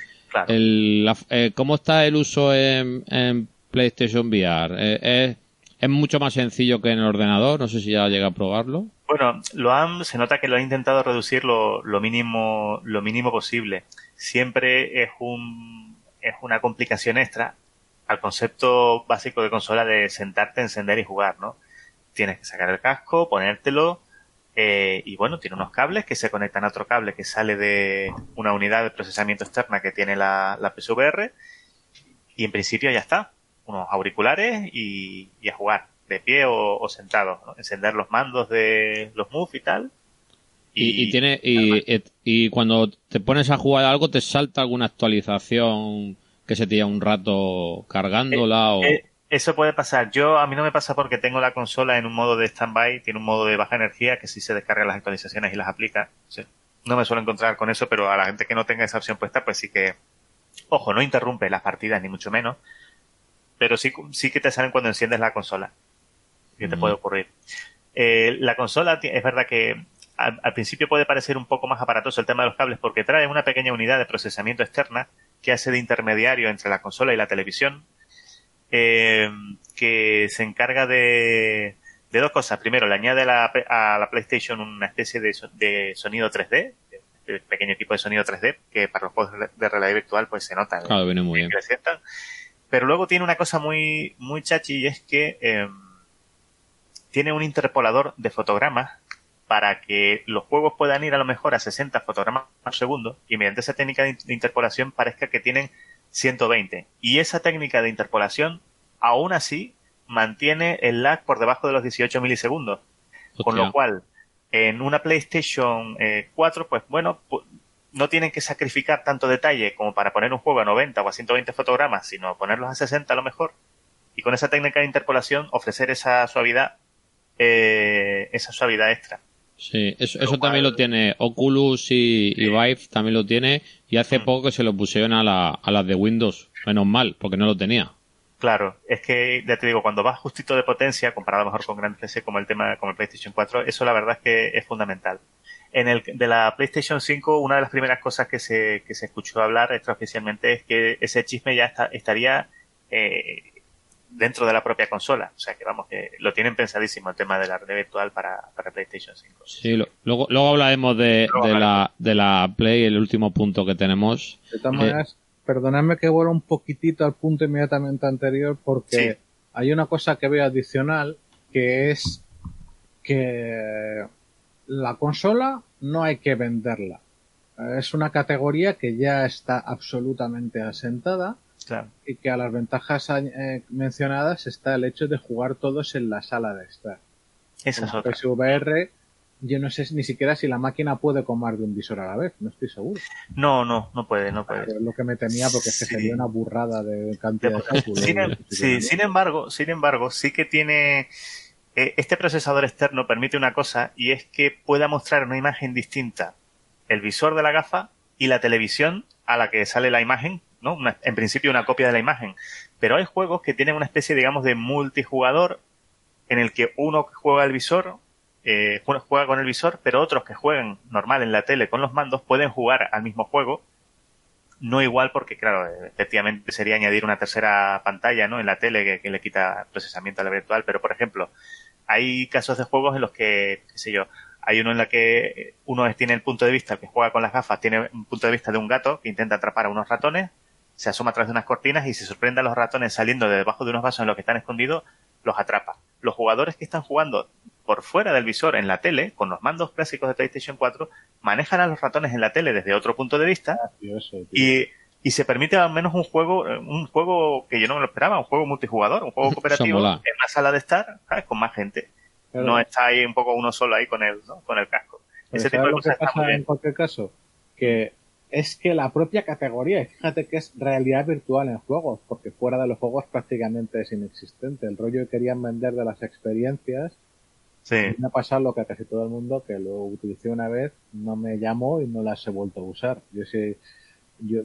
el eh, ¿Cómo está el uso en, PlayStation VR? Eh, es, es mucho más sencillo que en el ordenador, no sé si ya llega a probarlo. Bueno, lo han, se nota que lo han intentado reducir lo, lo mínimo, lo mínimo posible. Siempre es un, es una complicación extra al concepto básico de consola de sentarte, encender y jugar, ¿no? tienes que sacar el casco, ponértelo, eh, y bueno, tiene unos cables que se conectan a otro cable que sale de una unidad de procesamiento externa que tiene la, la PSVR, y en principio ya está. Unos auriculares y, a jugar, de pie o, sentado, encender los mandos de los Move y tal. Y, tiene y, y, cuando te pones a jugar algo te salta alguna actualización que se te lleva un rato cargándola o eh, eso puede pasar. Yo, a mí no me pasa porque tengo la consola en un modo de standby, tiene un modo de baja energía que sí se descarga las actualizaciones y las aplica. No me suelo encontrar con eso, pero a la gente que no tenga esa opción puesta, pues sí que, ojo, no interrumpe las partidas ni mucho menos, pero sí, sí que te salen cuando enciendes la consola. Que te puede ocurrir. Eh, la consola, es verdad que al, al, principio puede parecer un poco más aparatoso el tema de los cables porque trae una pequeña unidad de procesamiento externa que hace de intermediario entre la consola y la televisión eh, que se encarga de, de, dos cosas. Primero, le añade a la PlayStation una especie de, de sonido 3D, de pequeño equipo de sonido 3D, que para los juegos de realidad virtual pues se nota. Claro, viene muy bien. Pero luego tiene una cosa muy, muy chachi y es que eh, tiene un interpolador de fotogramas para que los juegos puedan ir a lo mejor a 60 fotogramas por segundo y mediante esa técnica de interpolación parezca que tienen 120. Y esa técnica de interpolación, aún así, mantiene el lag por debajo de los 18 milisegundos. Con lo cual, en una PlayStation 4, eh, pues bueno, no tienen que sacrificar tanto detalle como para poner un juego a 90 o a 120 fotogramas, sino ponerlos a 60 a lo mejor. Y con esa técnica de interpolación ofrecer esa suavidad, eh, esa suavidad extra. Sí, eso, eso también lo tiene Oculus y, Vive también lo tiene y hace mm. poco que se lo pusieron a, la, a las de Windows, menos mal, porque no lo tenía. Claro, es que ya te digo, cuando vas justito de potencia, comparado a lo mejor con grandes PC como el tema como el PlayStation 4, eso la verdad es que es fundamental. En el de la PlayStation 5, una de las primeras cosas que se, que se escuchó hablar extraoficialmente es que ese chisme ya está, estaría eh, dentro de la propia consola. O sea que vamos, que lo tienen pensadísimo el tema de la red virtual para, para PlayStation 5. Sí, luego, luego hablaremos de, de, la, de la Play, el último punto que tenemos. De todas maneras, perdonadme que vuelva un poquitito al punto inmediatamente anterior porque hay una cosa que veo adicional que es que la consola no hay que venderla. es una categoría que ya está absolutamente asentada y que a las ventajas eh, mencionadas está el hecho de jugar todos en la sala de estar. Esa es otra. PSVR, yo no sé ni siquiera si la máquina puede con más de un visor a la vez, no estoy seguro. No, no, no puede, no puede. es lo que me temía porque que sería una burrada de cantidad de cálculo. Sin, em- sí, sin embargo, sin embargo, sí que tiene eh, este procesador externo permite una cosa y es que pueda mostrar una imagen distinta el visor de la gafa y la televisión a la que sale la imagen ¿no? en principio una copia de la imagen. Pero hay juegos que tienen una especie, digamos, de multijugador en el que uno juega el visor, eh, juega con el visor, pero otros que juegan normal en la tele con los mandos pueden jugar al mismo juego. No igual porque, claro, efectivamente sería añadir una tercera pantalla, ¿no? En la tele que, le quita procesamiento a la virtual, pero por ejemplo, hay casos de juegos en los que, qué sé yo, hay uno en la que uno tiene el punto de vista, el que juega con las gafas, tiene un punto de vista de un gato que intenta atrapar a unos ratones se asoma tras de unas cortinas y se sorprende a los ratones saliendo de debajo de unos vasos en los que están escondidos, los atrapa. Los jugadores que están jugando por fuera del visor en la tele, con los mandos clásicos de PlayStation 4, manejan a los ratones en la tele desde otro punto de vista y, y se permite al menos un juego, un juego que yo no me lo esperaba, un juego multijugador, un juego cooperativo en una sala de estar, ¿sabes? Con más gente. No está ahí un poco uno solo ahí con el, con el casco. Ese tipo de cosas En cualquier caso, que es que la propia categoría, y fíjate que es realidad virtual en juegos, porque fuera de los juegos prácticamente es inexistente. El rollo que querían vender de las experiencias, sí. me ha pasado lo que a casi todo el mundo, que lo utilicé una vez, no me llamó y no las he vuelto a usar. Yo sí, yo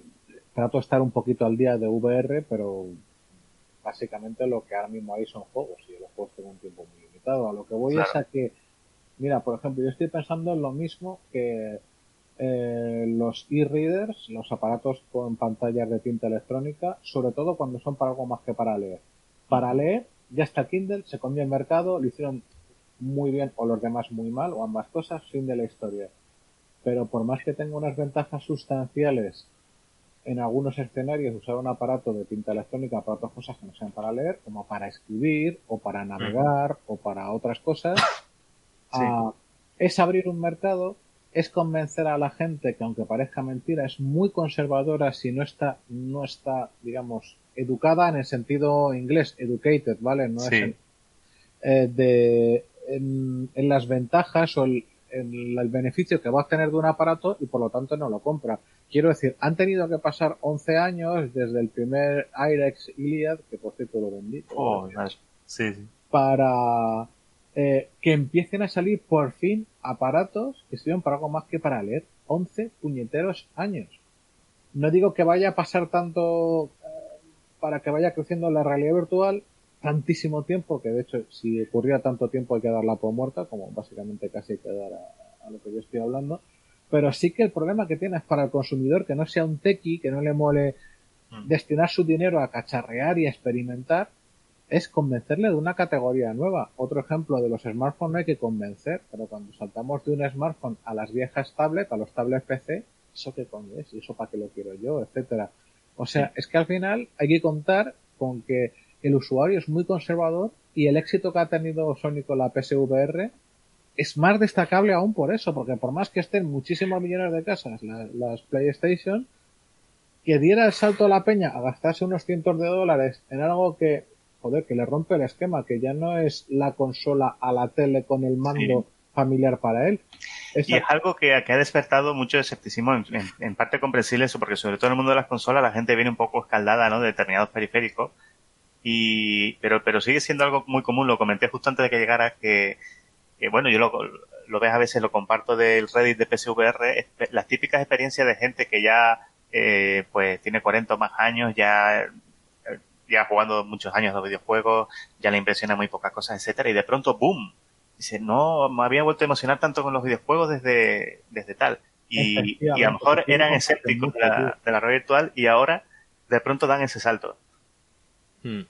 trato de estar un poquito al día de VR, pero básicamente lo que ahora mismo hay son juegos, y los juegos tienen un tiempo muy limitado. A lo que voy es a que, mira, por ejemplo, yo estoy pensando en lo mismo que eh, los e-readers, los aparatos con pantallas de tinta electrónica, sobre todo cuando son para algo más que para leer. Para leer, ya está Kindle, se comió el mercado, lo hicieron muy bien o los demás muy mal, o ambas cosas, fin de la historia. Pero por más que tenga unas ventajas sustanciales en algunos escenarios usar un aparato de tinta electrónica para otras cosas que no sean para leer, como para escribir o para navegar o para otras cosas, ah, es abrir un mercado es convencer a la gente que aunque parezca mentira es muy conservadora si no está no está digamos educada en el sentido inglés educated vale no es eh, de en, las ventajas o el, en el beneficio que va a obtener de un aparato y por lo tanto no lo compra quiero decir han tenido que pasar 11 años desde el primer IREX Iliad que por cierto lo vendí oh, sí, sí. para eh, que empiecen a salir por fin aparatos que sirven para algo más que para leer. 11 puñeteros años. No digo que vaya a pasar tanto eh, para que vaya creciendo la realidad virtual tantísimo tiempo, que de hecho si ocurría tanto tiempo hay que darla por muerta, como básicamente casi hay que dar a, lo que yo estoy hablando. Pero sí que el problema que tiene es para el consumidor que no sea un tequi, que no le mole mm. destinar su dinero a cacharrear y a experimentar, es convencerle de una categoría nueva. Otro ejemplo de los smartphones no hay que convencer, pero cuando saltamos de un smartphone a las viejas tablets, a los tablets PC, ¿eso qué coño es? ¿Y eso para qué lo quiero yo? Etcétera. O sea, es que al final hay que contar con que el usuario es muy conservador y el éxito que ha tenido Sony con la PSVR es más destacable aún por eso, porque por más que estén muchísimos millones de casas las PlayStation, que diera el salto a la peña a gastarse unos cientos de dólares en algo que joder, que le rompe el esquema, que ya no es la consola a la tele con el mando familiar para él. Y es algo que, ha despertado mucho escepticismo, en, parte comprensible eso, porque sobre todo en el mundo de las consolas la gente viene un poco escaldada, ¿no? De determinados periféricos. Y, pero, pero sigue siendo algo muy común, lo comenté justo antes de que llegara, que, bueno, yo lo, lo ves a veces, lo comparto del Reddit de PSVR, las típicas experiencias de gente que ya, eh, pues tiene 40 o más años, ya ya jugando muchos años los videojuegos, ya le impresiona muy pocas cosas, etcétera, y de pronto, ¡boom! Dice, no, me había vuelto a emocionar tanto con los videojuegos desde, desde tal. Y, a lo mejor eran escépticos de la, de la red virtual y ahora de pronto dan ese salto. Hmm.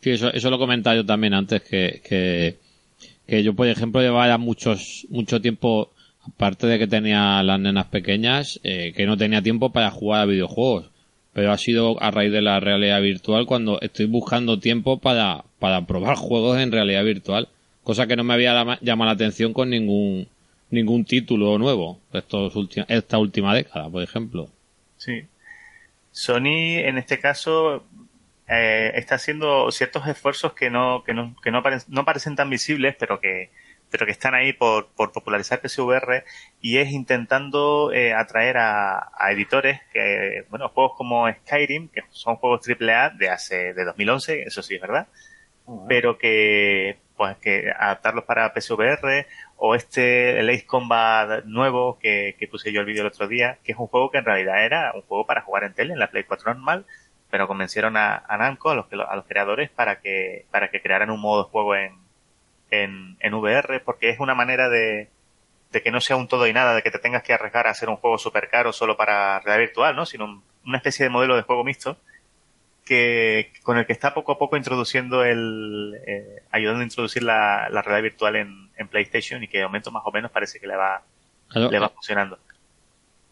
Sí, eso, eso lo comentaba yo también antes, que, que, que yo, por ejemplo, llevaba muchos, mucho tiempo, aparte de que tenía las nenas pequeñas, eh, que no tenía tiempo para jugar a videojuegos pero ha sido a raíz de la realidad virtual cuando estoy buscando tiempo para, para probar juegos en realidad virtual, cosa que no me había llamado la atención con ningún ningún título nuevo estos esta última década, por ejemplo. Sí. Sony, en este caso, eh, está haciendo ciertos esfuerzos que no, que no, que no, no parecen tan visibles, pero que, pero que están ahí por, por popularizar PSVR y es intentando eh, atraer a, editores que, bueno, juegos como Skyrim, que son juegos AAA de hace, de 2011, eso sí es verdad, pero que, pues que adaptarlos para PSVR o este el Ace Combat nuevo que, que puse yo el vídeo el otro día, que es un juego que en realidad era un juego para jugar en tele, en la Play 4 normal, pero convencieron a, a Namco, a los, a los creadores, para que, para que crearan un modo de juego en, en, en VR porque es una manera de, de que no sea un todo y nada, de que te tengas que arriesgar a hacer un juego súper caro solo para realidad virtual, ¿no? Sino una especie de modelo de juego mixto que con el que está poco a poco introduciendo el eh, ayudando a introducir la, la realidad virtual en, en, PlayStation y que de momento más o menos parece que le va le va funcionando.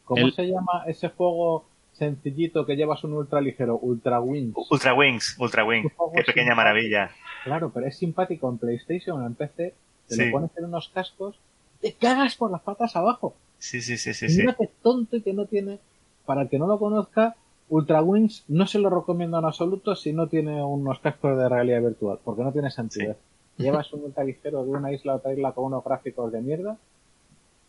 ¿Cómo se llama ese juego sencillito que llevas un ultra ligero? Ultra Wings. Ultra Wings, Ultra Wings. Qué pequeña maravilla. Claro, pero es simpático en PlayStation en PC. Te lo pones en unos cascos, te cagas por las patas abajo. Sí, sí, sí, sí. Mira qué tonto y que no tiene. Para el que no lo conozca, Ultra Wings no se lo recomiendo en absoluto si no tiene unos cascos de realidad virtual, porque no tiene sentido. Llevas un ultra ligero de una isla a otra isla con unos gráficos de mierda.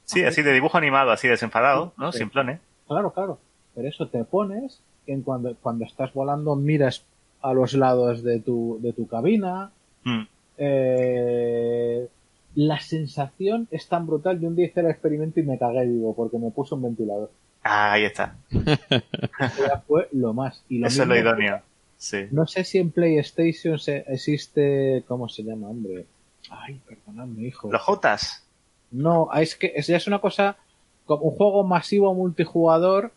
Sí, así de dibujo animado, así desenfadado, ¿no? Simplone. Claro, claro. Pero eso te pones en cuando, cuando estás volando miras a los lados de tu, de tu cabina. Hmm. Eh, la sensación es tan brutal. de un día hice el experimento y me cagué, digo, porque me puso un ventilador. Ah, ahí está. fue lo más. Y Eso es lo idóneo. Sí. No sé si en PlayStation existe. ¿Cómo se llama, hombre? Ay, perdonadme, hijo. ¿Los Jotas? No, es que es, es una cosa. Como un juego masivo multijugador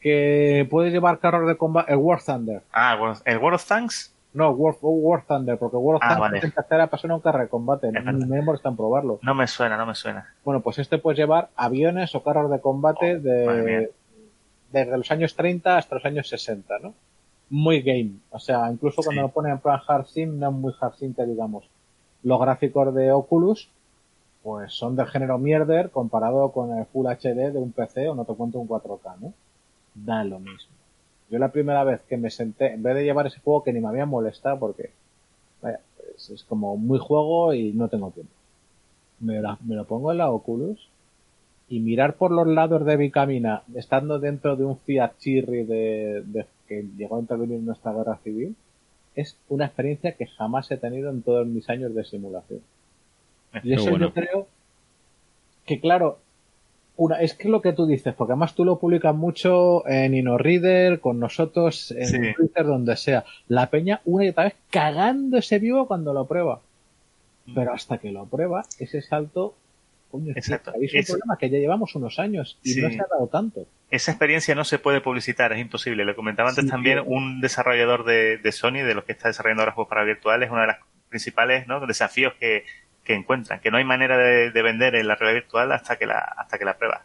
que puede llevar carros de combate, el War Thunder. Ah, ¿el World of Tanks? No, War, War Thunder, porque World of ah, Tanks vale. en tercera persona un carro de combate, ni me molesta en probarlo. No me suena, no me suena. Bueno, pues este puedes llevar aviones o carros de combate oh, de desde los años 30 hasta los años 60, ¿no? Muy game. O sea, incluso cuando lo ponen en plan hard sim, no es muy hard sim, digamos. Los gráficos de Oculus, pues son del género mierder comparado con el Full HD de un PC o no te cuento un 4K, ¿no? Da lo mismo. Yo la primera vez que me senté, en vez de llevar ese juego que ni me había molestado porque, vaya, pues es como muy juego y no tengo tiempo. Me, me lo pongo en la Oculus y mirar por los lados de mi camina, estando dentro de un Fiat Chirri de, de, que llegó a intervenir en nuestra guerra civil, es una experiencia que jamás he tenido en todos mis años de simulación. Y eso yo creo que claro, una, es que lo que tú dices, porque además tú lo publicas mucho en InnoReader, con nosotros, en Twitter, donde sea. La peña una y otra vez cagando ese vivo cuando lo prueba. Mm. Pero hasta que lo prueba, ese salto, coño, Exacto. es un problema que ya llevamos unos años y no se ha dado tanto. Esa experiencia no se puede publicitar, es imposible. Lo comentaba antes también, un desarrollador de, de, Sony, de los que está desarrollando ahora juegos para virtuales, una de las principales ¿no? desafíos que, que encuentran, que no hay manera de, vender en la realidad virtual hasta que la, hasta que la prueba.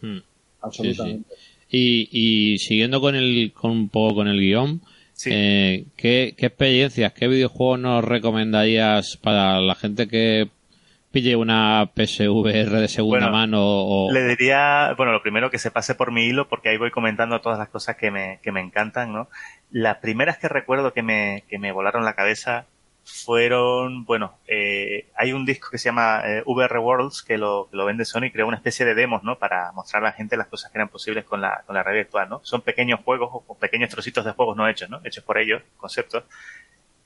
Hmm. Absolutamente. Y, y siguiendo con el, con un poco con el guion, eh, ¿qué, ¿qué, experiencias, qué videojuegos nos recomendarías para la gente que pille una PSVR de segunda mano? O... Le diría, bueno, lo primero que se pase por mi hilo, porque ahí voy comentando todas las cosas que me, que me encantan, ¿no? Las primeras que recuerdo que me, que me volaron la cabeza fueron, bueno, eh, hay un disco que se llama eh, VR Worlds que lo, que lo vende Sony, creó una especie de demos, ¿no? Para mostrar a la gente las cosas que eran posibles con la, con la realidad virtual, ¿no? Son pequeños juegos o pequeños trocitos de juegos no hechos, ¿no? Hechos por ellos, conceptos.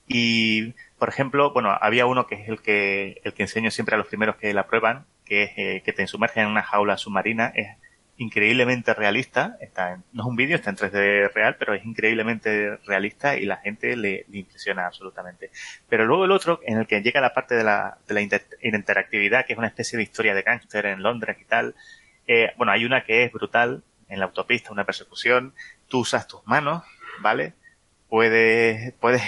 Y, por ejemplo, bueno, había uno que es el que, el que enseño siempre a los primeros que la prueban, que es eh, que te sumergen en una jaula submarina. Es, increíblemente realista. Está no es un vídeo, está en 3D real, pero es increíblemente realista y la gente le, impresiona absolutamente. Pero luego el otro, en el que llega la parte de la, de la interactividad, que es una especie de historia de gángster en Londres y tal. Eh, bueno, hay una que es brutal, en la autopista, una persecución. Tú usas tus manos, ¿vale? Puedes, puedes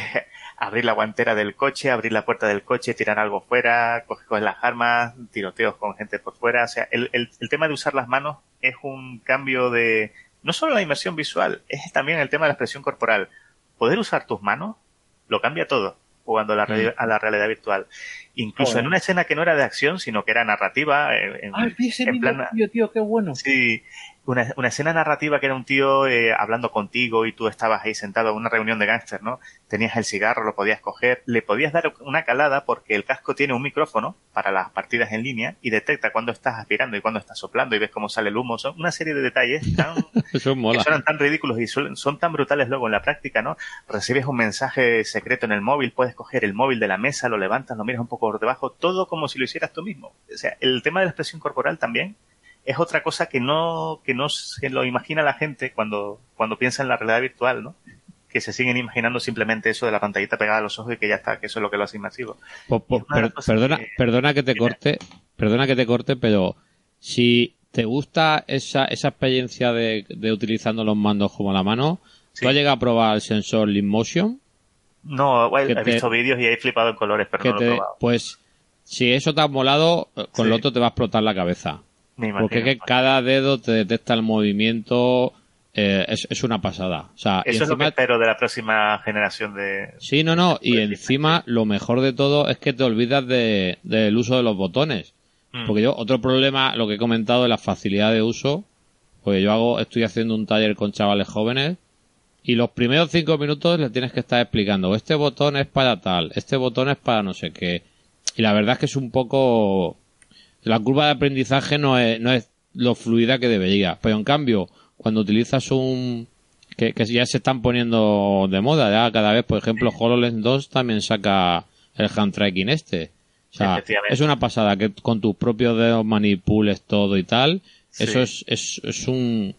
abrir la guantera del coche, abrir la puerta del coche, tirar algo fuera, coger, las armas, tiroteos con gente por fuera. O sea, el, el, el, tema de usar las manos es un cambio de, no solo la inmersión visual, es también el tema de la expresión corporal. Poder usar tus manos lo cambia todo jugando a la, mm. a la realidad virtual. incluso en una escena que no era de acción, sino que era narrativa. En, ese en plan, tío, tío, qué bueno. Sí, una, una, escena narrativa que era un tío eh, hablando contigo y tú estabas ahí sentado en una reunión de gángster, ¿no? Tenías el cigarro, lo podías coger, le podías dar una calada porque el casco tiene un micrófono para las partidas en línea y detecta cuando estás aspirando y cuando estás soplando y ves cómo sale el humo. Son una serie de detalles tan, que son tan ridículos y son tan brutales luego en la práctica, ¿no? Recibes un mensaje secreto en el móvil, puedes coger el móvil de la mesa, lo levantas, lo miras un poco por debajo, todo como si lo hicieras tú mismo. O sea, el tema de la expresión corporal también es otra cosa que no, que no se lo imagina la gente cuando, cuando piensa en la realidad virtual, ¿no? Que se siguen imaginando simplemente eso de la pantallita pegada a los ojos y que ya está, que eso es lo que lo hace inmersivo. perdona, que, perdona que te corte, perdona que te corte, pero si te gusta esa, esa experiencia de, de utilizando los mandos como la mano, ¿tú has llegado a probar el sensor Lean Motion? No, he visto vídeos y he flipado en colores, pero no lo he probado. Pues, si eso te ha molado, con lo otro te va a explotar la cabeza. Porque es que cada dedo te detecta el movimiento. Eh, es, una pasada. O sea, Eso es lo que espero de la próxima generación de. Sí, no, no. Y encima, lo mejor de todo es que te olvidas de, del uso de los botones. Mm. Porque yo, otro problema, lo que he comentado, es la facilidad de uso. Pues yo hago, estoy haciendo un taller con chavales jóvenes y los primeros cinco minutos le tienes que estar explicando, este botón es para tal, este botón es para no sé qué. Y la verdad es que es un poco la curva de aprendizaje no es, no es lo fluida que debería. Pero en cambio, cuando utilizas un, que, que ya se están poniendo de moda, ya cada vez, por ejemplo, HoloLens 2 también saca el hand tracking este. O sea, es una pasada que con tus propios dedos manipules todo y tal. Eso es, es, es un,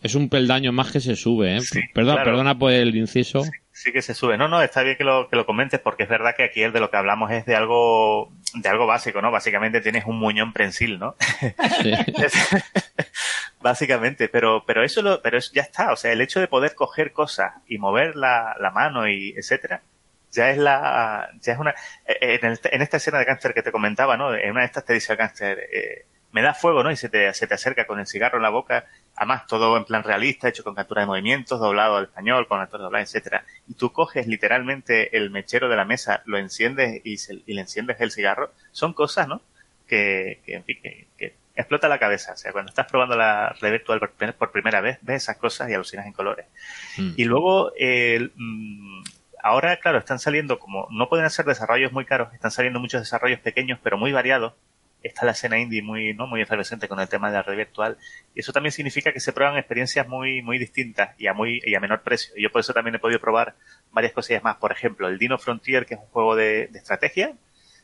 es un peldaño más que se sube, ¿eh? Perdona, perdona por el inciso sí que se sube. No, no, está bien que lo, que lo comentes porque es verdad que aquí el de lo que hablamos es de algo, de algo básico, ¿no? Básicamente tienes un muñón prensil, ¿no? Básicamente, pero, pero eso lo, pero ya está. O sea, el hecho de poder coger cosas y mover la, la mano y etcétera, ya es la, ya es una, eh, en, en esta escena de cáncer que te comentaba, ¿no? En una de estas te dice el cáncer, eh, me da fuego, ¿no? Y se te, se te acerca con el cigarro en la boca además todo en plan realista, hecho con captura de movimientos, doblado al español, con actores doblados, etcétera. Y tú coges literalmente el mechero de la mesa, lo enciendes y, le enciendes el cigarro, son cosas, ¿no? Que, que en fin, que, explota la cabeza. O sea, cuando estás probando la red virtual por, primera vez, ves esas cosas y alucinas en colores. Mm. Y luego, mm, ahora, claro, están saliendo como, no pueden hacer desarrollos muy caros, están saliendo muchos desarrollos pequeños, pero muy variados, está la escena indie muy, ¿no? muy efervescente con el tema de la red virtual. Y eso también significa que se prueban experiencias muy, muy distintas y a muy, y a menor precio. Y yo por eso también he podido probar varias cosillas más. Por ejemplo, el Dino Frontier, que es un juego de, estrategia,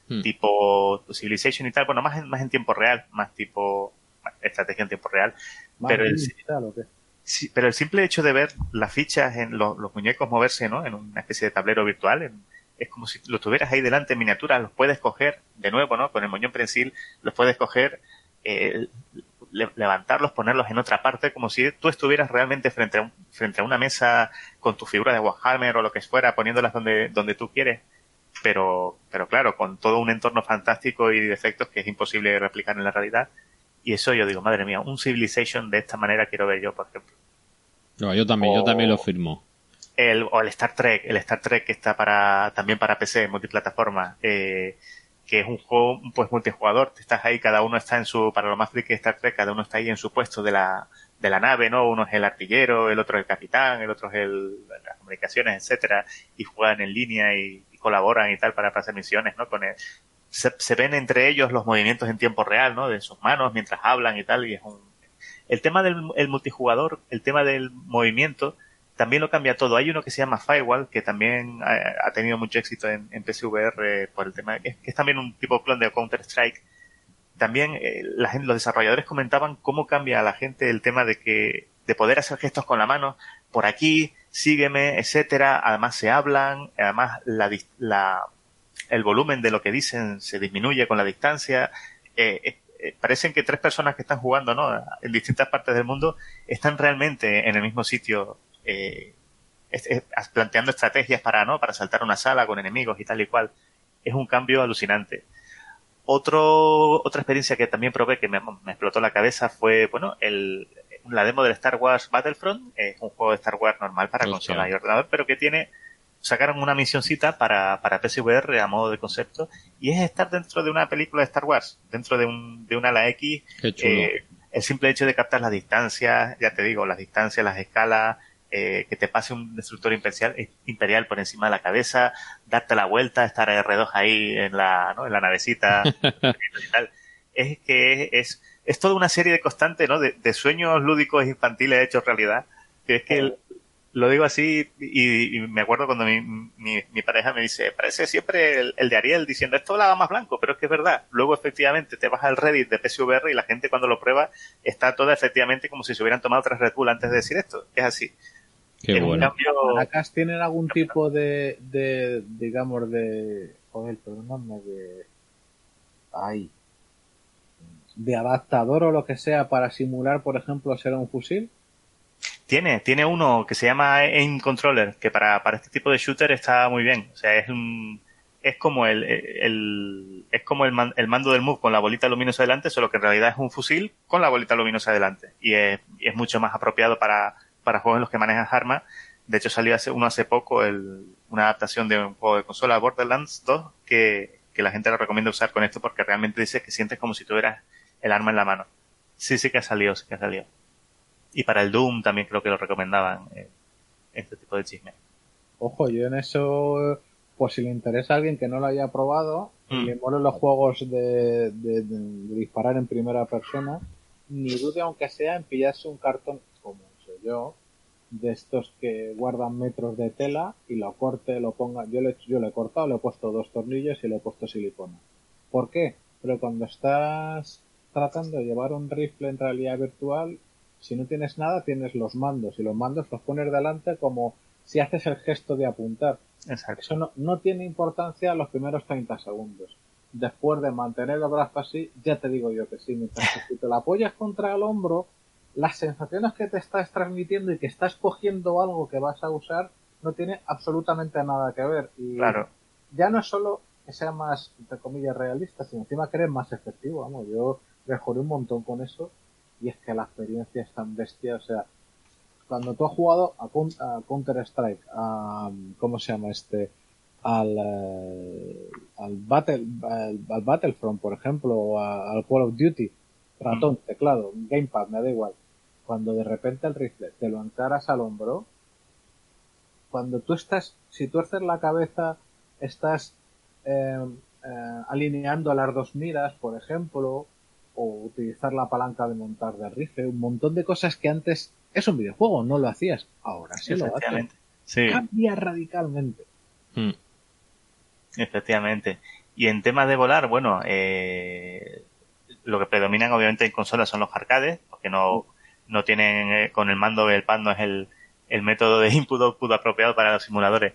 hmm. tipo Civilization y tal, bueno, más en, más en tiempo real, más tipo estrategia en tiempo real. pero el, pero el simple hecho de ver las fichas en los, los muñecos moverse, ¿no? En una especie de tablero virtual, en, es como si lo tuvieras ahí delante en miniatura, los puedes coger, de nuevo, ¿no? Con el moñón prensil, los puedes coger, eh, levantarlos, ponerlos en otra parte, como si tú estuvieras realmente frente a, un, frente a una mesa con tu figura de Warhammer o lo que fuera, poniéndolas donde, donde tú quieres. Pero, pero claro, con todo un entorno fantástico y de efectos que es imposible replicar en la realidad. Y eso yo digo, madre mía, un Civilization de esta manera quiero ver yo, por ejemplo. No, yo también, yo también lo firmo el, o el Star Trek, el Star Trek que está para, también para PC, multiplataforma, eh, que es un juego pues multijugador, estás ahí, cada uno está en su, para lo más friki de Star Trek, cada uno está ahí en su puesto de la, de la nave, ¿no? Uno es el artillero, el otro es el capitán, el otro es el, las comunicaciones, etcétera, y juegan en línea y, colaboran y tal para hacer misiones, ¿no? Con el, se, se, ven entre ellos los movimientos en tiempo real, ¿no? De sus manos mientras hablan y tal, y es un, el tema del el multijugador, el tema del movimiento, también lo cambia todo. Hay uno que se llama Firewall, que también ha, tenido mucho éxito en, en PSVR por el tema, que es, también un tipo de clon de Counter-Strike. También eh, la los desarrolladores comentaban cómo cambia a la gente el tema de que, de poder hacer gestos con la mano, por aquí, sígueme, etcétera. Además se hablan, además la, la, el volumen de lo que dicen se disminuye con la distancia. Eh, eh, parecen que tres personas que están jugando, ¿no? En distintas partes del mundo están realmente en el mismo sitio eh, planteando estrategias para, ¿no? Para saltar una sala con enemigos y tal y cual. Es un cambio alucinante. Otro, otra experiencia que también probé que me, explotó la cabeza fue, bueno, el, la demo del Star Wars Battlefront. Es un juego de Star Wars normal para consola y ordenador, pero que tiene sacaron una misioncita para, para PSVR a modo de concepto y es estar dentro de una película de Star Wars, dentro de un, de una ala X. Eh, el simple hecho de captar las distancias, ya te digo, las distancias, las escalas, eh, que te pase un destructor imperial, imperial por encima de la cabeza, darte la vuelta, estar R2 ahí en la, ¿no? en la navecita y tal. Es que es, es, toda una serie de constantes, ¿no? De, de sueños lúdicos infantiles hechos realidad. Que es que el, lo digo así y, me acuerdo cuando mi, mi, pareja me dice, parece siempre el, de Ariel diciendo esto lava más blanco, pero es que es verdad. Luego efectivamente te vas al Reddit de PSVR y la gente cuando lo prueba está toda efectivamente como si se hubieran tomado tres Red Bull antes de decir esto. Es así. Qué bueno. Cambio... tienen algún tipo de, de digamos, de... Joder, perdóname, de... Ay. De adaptador o lo que sea para simular, por ejemplo, ser un fusil. Tiene, tiene uno que se llama Aim Controller, que para, para este tipo de shooter está muy bien. O sea, es un, es como el, el es como el, el, mando del Move con la bolita luminosa delante, solo que en realidad es un fusil con la bolita luminosa delante. Y es, es mucho más apropiado para, para juegos en los que manejas armas. De hecho, salió hace, uno hace poco el, una adaptación de un juego de consola, Borderlands 2, que, que la gente lo recomienda usar con esto porque realmente dice que sientes como si tuvieras el arma en la mano. Sí, sí que ha salido, sí que ha salido. Y para el Doom también creo que lo recomendaban eh, este tipo de chisme. Ojo, yo en eso, pues si le interesa a alguien que no lo haya probado, y mm. le molen los juegos de, de, disparar en primera persona, ni dude aunque sea en pillarse un cartón, yo, de estos que guardan metros de tela y lo corte, lo ponga, yo le, yo le he cortado, le he puesto dos tornillos y le he puesto silicona. ¿Por qué? Pero cuando estás tratando de llevar un rifle en realidad virtual, si no tienes nada, tienes los mandos y los mandos los pones delante como si haces el gesto de apuntar. Exacto. Eso no, no tiene importancia los primeros 30 segundos. Después de mantener el brazo así, ya te digo yo que sí, mientras que si te la apoyas contra el hombro, las sensaciones que te estás transmitiendo y que estás cogiendo algo que vas a usar no tiene absolutamente nada que ver. Y claro. ya no es solo que sea más, entre comillas, realista, sino encima que eres más efectivo. Vamos, yo mejoré un montón con eso y es que la experiencia es tan bestia, o sea, cuando tú has jugado a, Counter Strike, a, ¿cómo se llama este? Al, eh, al, Battle, al, Battlefront, por ejemplo, o al Call of Duty, ratón, teclado, gamepad, me da igual. Cuando de repente el rifle te lo encaras al hombro, cuando tú estás, si tú haces la cabeza, estás eh, eh, alineando a las dos miras, por ejemplo, o utilizar la palanca de montar de rifle, un montón de cosas que antes es un videojuego, no lo hacías, ahora sí lo haces. Sí. Cambia radicalmente. Hmm. Efectivamente. Y en temas de volar, bueno, eh, lo que predominan obviamente en consolas son los arcades, porque no, no tienen, eh, con el mando el pad no es el, el método de input output apropiado para los simuladores,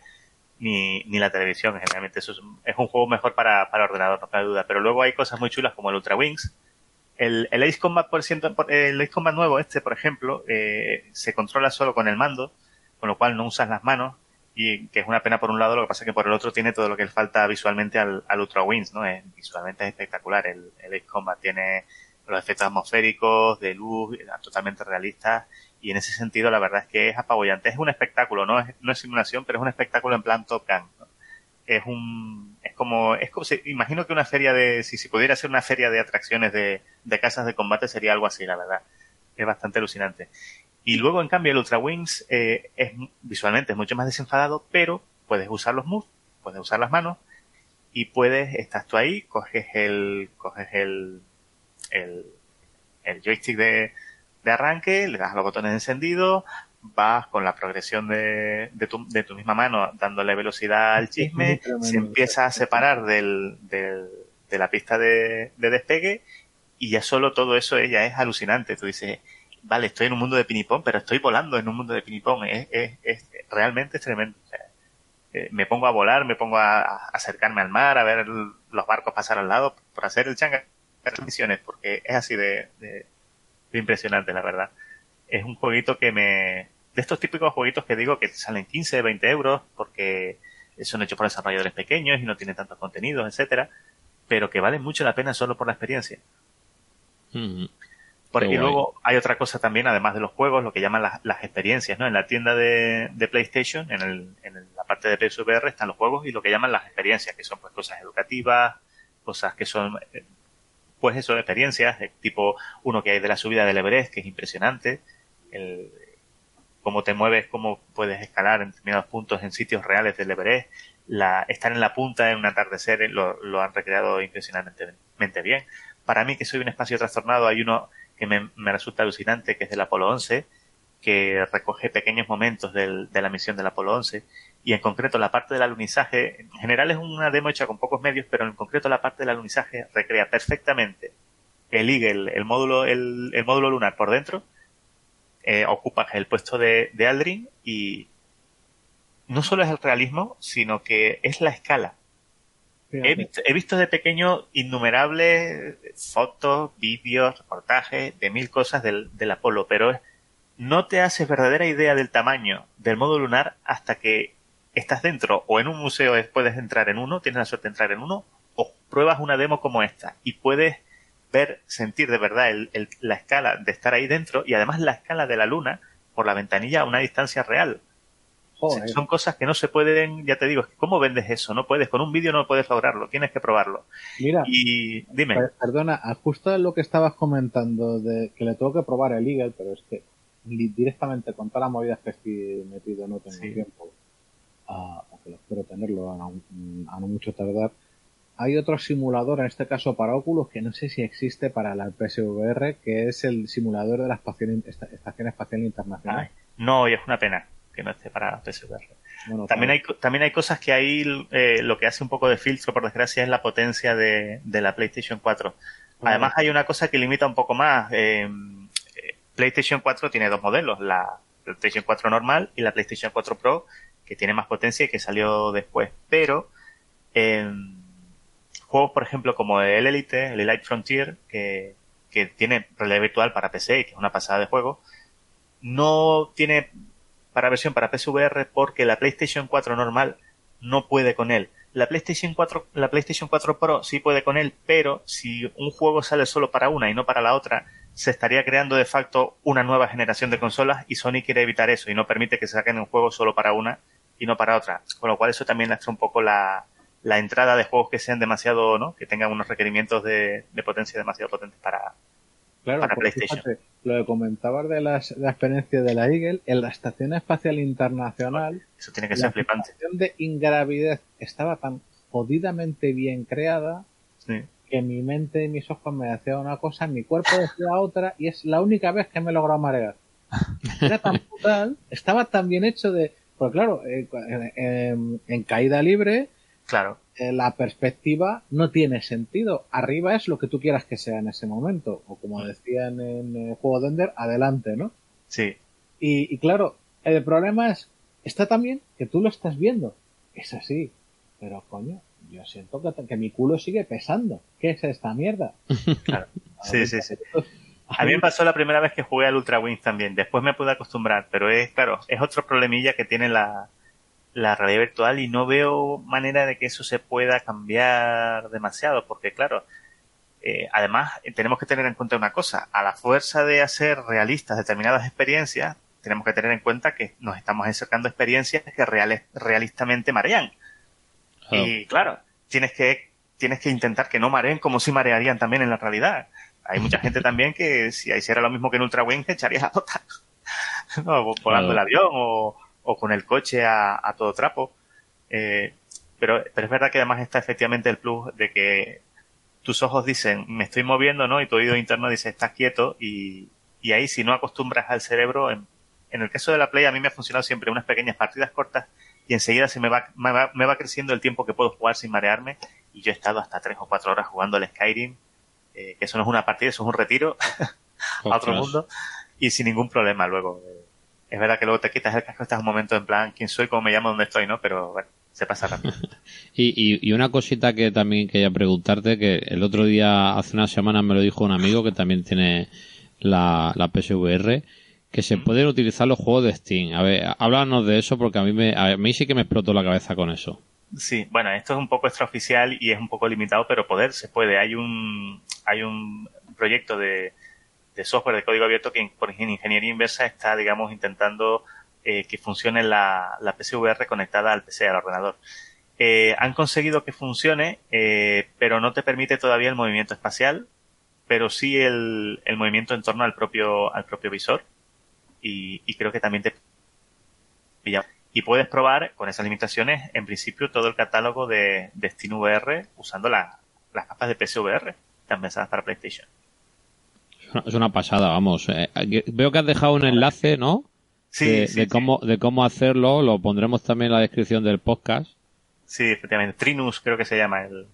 ni, ni la televisión, generalmente eso es, es un juego mejor para, para ordenador, no cabe duda. Pero luego hay cosas muy chulas como el Ultra Wings, el, el Ace Combat, por ciento, el Ace Combat nuevo, este, por ejemplo, eh, se controla solo con el mando, con lo cual no usas las manos, y que es una pena por un lado, lo que pasa es que por el otro tiene todo lo que le falta visualmente al, al Ultra Wings, ¿no? Es, visualmente es espectacular. El, el Ace Combat tiene los efectos atmosféricos, de luz, totalmente realistas, y en ese sentido la verdad es que es apabullante. Es un espectáculo, no es, no es simulación, pero es un espectáculo en plan Top Gun. Es un, es como, es como si, imagino que una feria de, si, si pudiera ser una feria de atracciones de, de casas de combate sería algo así, la verdad. Es bastante alucinante. Y luego, en cambio, el Ultra Wings eh, es visualmente es mucho más desenfadado, pero puedes usar los moves, puedes usar las manos y puedes, estás tú ahí, coges el, coges el, el, el joystick de, de arranque, le das los botones encendidos, vas con la progresión de, de, tu, de tu misma mano dándole velocidad al chisme, se empieza a separar del, del, de la pista de, de, despegue y ya solo todo eso ya es alucinante. Tú dices, vale, estoy en un mundo de pinipón, pero estoy volando en un mundo de pinipón. Es, es, es realmente es tremendo. Eh, me pongo a volar, me pongo a, a, acercarme al mar, a ver los barcos pasar al lado por hacer el changa misiones, porque es así de, de, de impresionante, la verdad. Es un jueguito que me, de estos típicos jueguitos que digo que salen 15, 20 euros porque son hechos por desarrolladores pequeños y no tienen tantos contenidos, etcétera, pero que valen mucho la pena solo por la experiencia. Porque luego hay otra cosa también, además de los juegos, lo que llaman las, las experiencias, ¿no? En la tienda de, de PlayStation, en, el, en la parte parte de PSVR están los juegos y lo que llaman las experiencias, que son pues cosas educativas, cosas que son eh, pues eso, experiencias, tipo uno que hay de la subida del Everest, que es impresionante, el, cómo te mueves, cómo puedes escalar en determinados puntos en sitios reales del Everest, la, estar en la punta en un atardecer eh, lo, lo han recreado impresionantemente bien. Para mí, que soy un espacio trastornado, hay uno que me, me resulta alucinante, que es del Apolo 11, que recoge pequeños momentos del, de la misión del Apolo 11 y en concreto la parte del alunizaje, en general es una demo hecha con pocos medios, pero en concreto la parte del alunizaje recrea perfectamente el Eagle, el módulo, el, el módulo lunar por dentro, eh, ocupa el puesto de, de Aldrin y no solo es el realismo, sino que es la escala. He visto, he visto, de pequeño innumerables fotos, vídeos, reportajes de mil cosas del, del Apolo, pero no te haces verdadera idea del tamaño del módulo lunar hasta que estás dentro o en un museo puedes entrar en uno, tienes la suerte de entrar en uno, o pruebas una demo como esta y puedes ver, sentir de verdad el, la escala de estar ahí dentro y además la escala de la luna por la ventanilla a una distancia real. son cosas que no se pueden, ya te digo, ¿cómo vendes eso? No puedes, con un vídeo no puedes lograrlo, tienes que probarlo. Mira, y dime. Perdona, justo lo que estabas comentando de que le tengo que probar el Eagle, pero es que directamente con todas las movidas que estoy metido no tengo tiempo lo espero tenerlo a, no mucho tardar. Hay otro simulador, en este caso para Oculus, que no sé si existe para la PSVR, que es el simulador de la Estación, Espacial Internacional. no, y es una pena que no esté para PSVR. también, hay, también hay cosas que ahí eh, lo que hace un poco de filtro, por desgracia, es la potencia de, la PlayStation 4. Además, hay una cosa que limita un poco más. Eh, PlayStation 4 tiene dos modelos, la PlayStation 4 normal y la PlayStation 4 Pro, que tiene más potencia y que salió después. Pero en juegos, por ejemplo, como el Elite, el Elite Frontier, que, que tiene realidad virtual para PC y que es una pasada de juego, no tiene para versión para PSVR porque la PlayStation 4 normal no puede con él. La PlayStation 4, la PlayStation 4 Pro sí puede con él, pero si un juego sale solo para una y no para la otra, se estaría creando de facto una nueva generación de consolas y Sony quiere evitar eso y no permite que se saquen un juego solo para una y no para otra. Con lo cual eso también lastra un poco la, la entrada de juegos que sean demasiado, ¿no? Que tengan unos requerimientos de, de potencia demasiado potentes para, para PlayStation. lo que comentabas de, la experiencia de la Eagle, en la Estación Espacial Internacional. Eso tiene que ser flipante. La de ingravidez estaba tan jodidamente bien creada que mi mente y mis ojos me decían una cosa, mi cuerpo decía otra, y es la única vez que me he logrado marear. Era tan brutal, estaba tan bien hecho de pues claro, eh, en, caída libre, claro. Eh, la perspectiva no tiene sentido. Arriba es lo que tú quieras que sea en ese momento. O como decían en el juego de Ender, adelante, ¿no? Sí. Y, claro, el problema es, está también que tú lo estás viendo. Es así. Pero coño, yo siento que, que mi culo sigue pesando. ¿Qué es esta mierda? Claro. Sí, sí, sí. A mí me pasó la primera vez que jugué al Ultra Wings también. Después me pude acostumbrar, pero es, claro, es otro problemilla que tiene la, la realidad virtual y no veo manera de que eso se pueda cambiar demasiado, porque claro, eh, además tenemos que tener en cuenta una cosa, a la fuerza de hacer realistas determinadas experiencias, tenemos que tener en cuenta que nos estamos acercando a experiencias que reales, realistamente marean. Y claro, tienes que, tienes que intentar que no mareen como si marearían también en la realidad hay mucha gente también que si hiciera lo mismo que en Ultra Wing, echaría la bota. no, volando el avión o, o, con el coche a, a todo trapo. Eh, pero, pero es verdad que además está efectivamente el plus de que tus ojos dicen, me estoy moviendo, ¿no? Y tu oído interno dice, estás quieto. Y, y ahí si no acostumbras al cerebro, en, en, el caso de la Play a mí me ha funcionado siempre unas pequeñas partidas cortas y enseguida se me va, me va, me va creciendo el tiempo que puedo jugar sin marearme. Y yo he estado hasta tres o cuatro horas jugando al Skyrim eh, que eso no es una partida, eso es un retiro a otro mundo y sin ningún problema luego. Eh, es verdad que luego te quitas el casco, estás un momento en plan, ¿quién soy? ¿Cómo me llamo? ¿Dónde estoy? ¿No? Pero bueno, se pasa rápido. y, y, una cosita que también quería preguntarte, que el otro día, hace unas semanas me lo dijo un amigo que también tiene la, la PSVR, que se pueden utilizar los juegos de Steam. A ver, háblanos de eso porque a mí, me, a mí sí que me explotó la cabeza con eso. Sí, bueno, esto es un poco extraoficial y es un poco limitado, pero poder se puede. Hay un, hay un proyecto de, de software de código abierto que por ingeniería inversa está, digamos, intentando eh, que funcione la, la PSVR conectada al PC, al ordenador. Eh, han conseguido que funcione, eh, pero no te permite todavía el movimiento espacial, pero sí el, el movimiento en torno al propio, al propio visor. Y, y creo que también te y puedes probar con esas limitaciones, en principio, todo el catálogo de, de SteamVR usando la, las capas de PSVR, también pensadas para PlayStation. Es una pasada, vamos. Eh, veo que has dejado un enlace, ¿no? Sí, de, cómo, de cómo hacerlo, lo pondremos también en la descripción del podcast. Sí, efectivamente. Trinus creo que se llama el,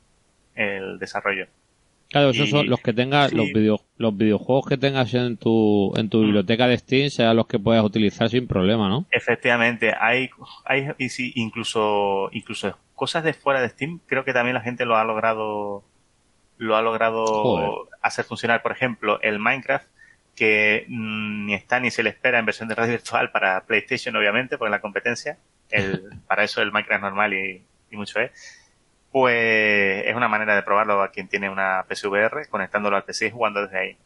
el desarrollo. Claro, esos son los que tengas, los, los videojuegos que tengas en tu, en tu mm. biblioteca de Steam, sean los que puedas utilizar sin problema, ¿no? Efectivamente, hay, hay, y sí, incluso, incluso cosas de fuera de Steam, creo que también la gente lo ha logrado, lo ha logrado hacer funcionar. Por ejemplo, el Minecraft, que mm, ni está ni se le espera en versión de radio virtual para PlayStation, obviamente, por la competencia. El, para eso el Minecraft normal y, y mucho es pues es una manera de probarlo a quien tiene una PSVR, conectándolo al PC y jugando desde ahí.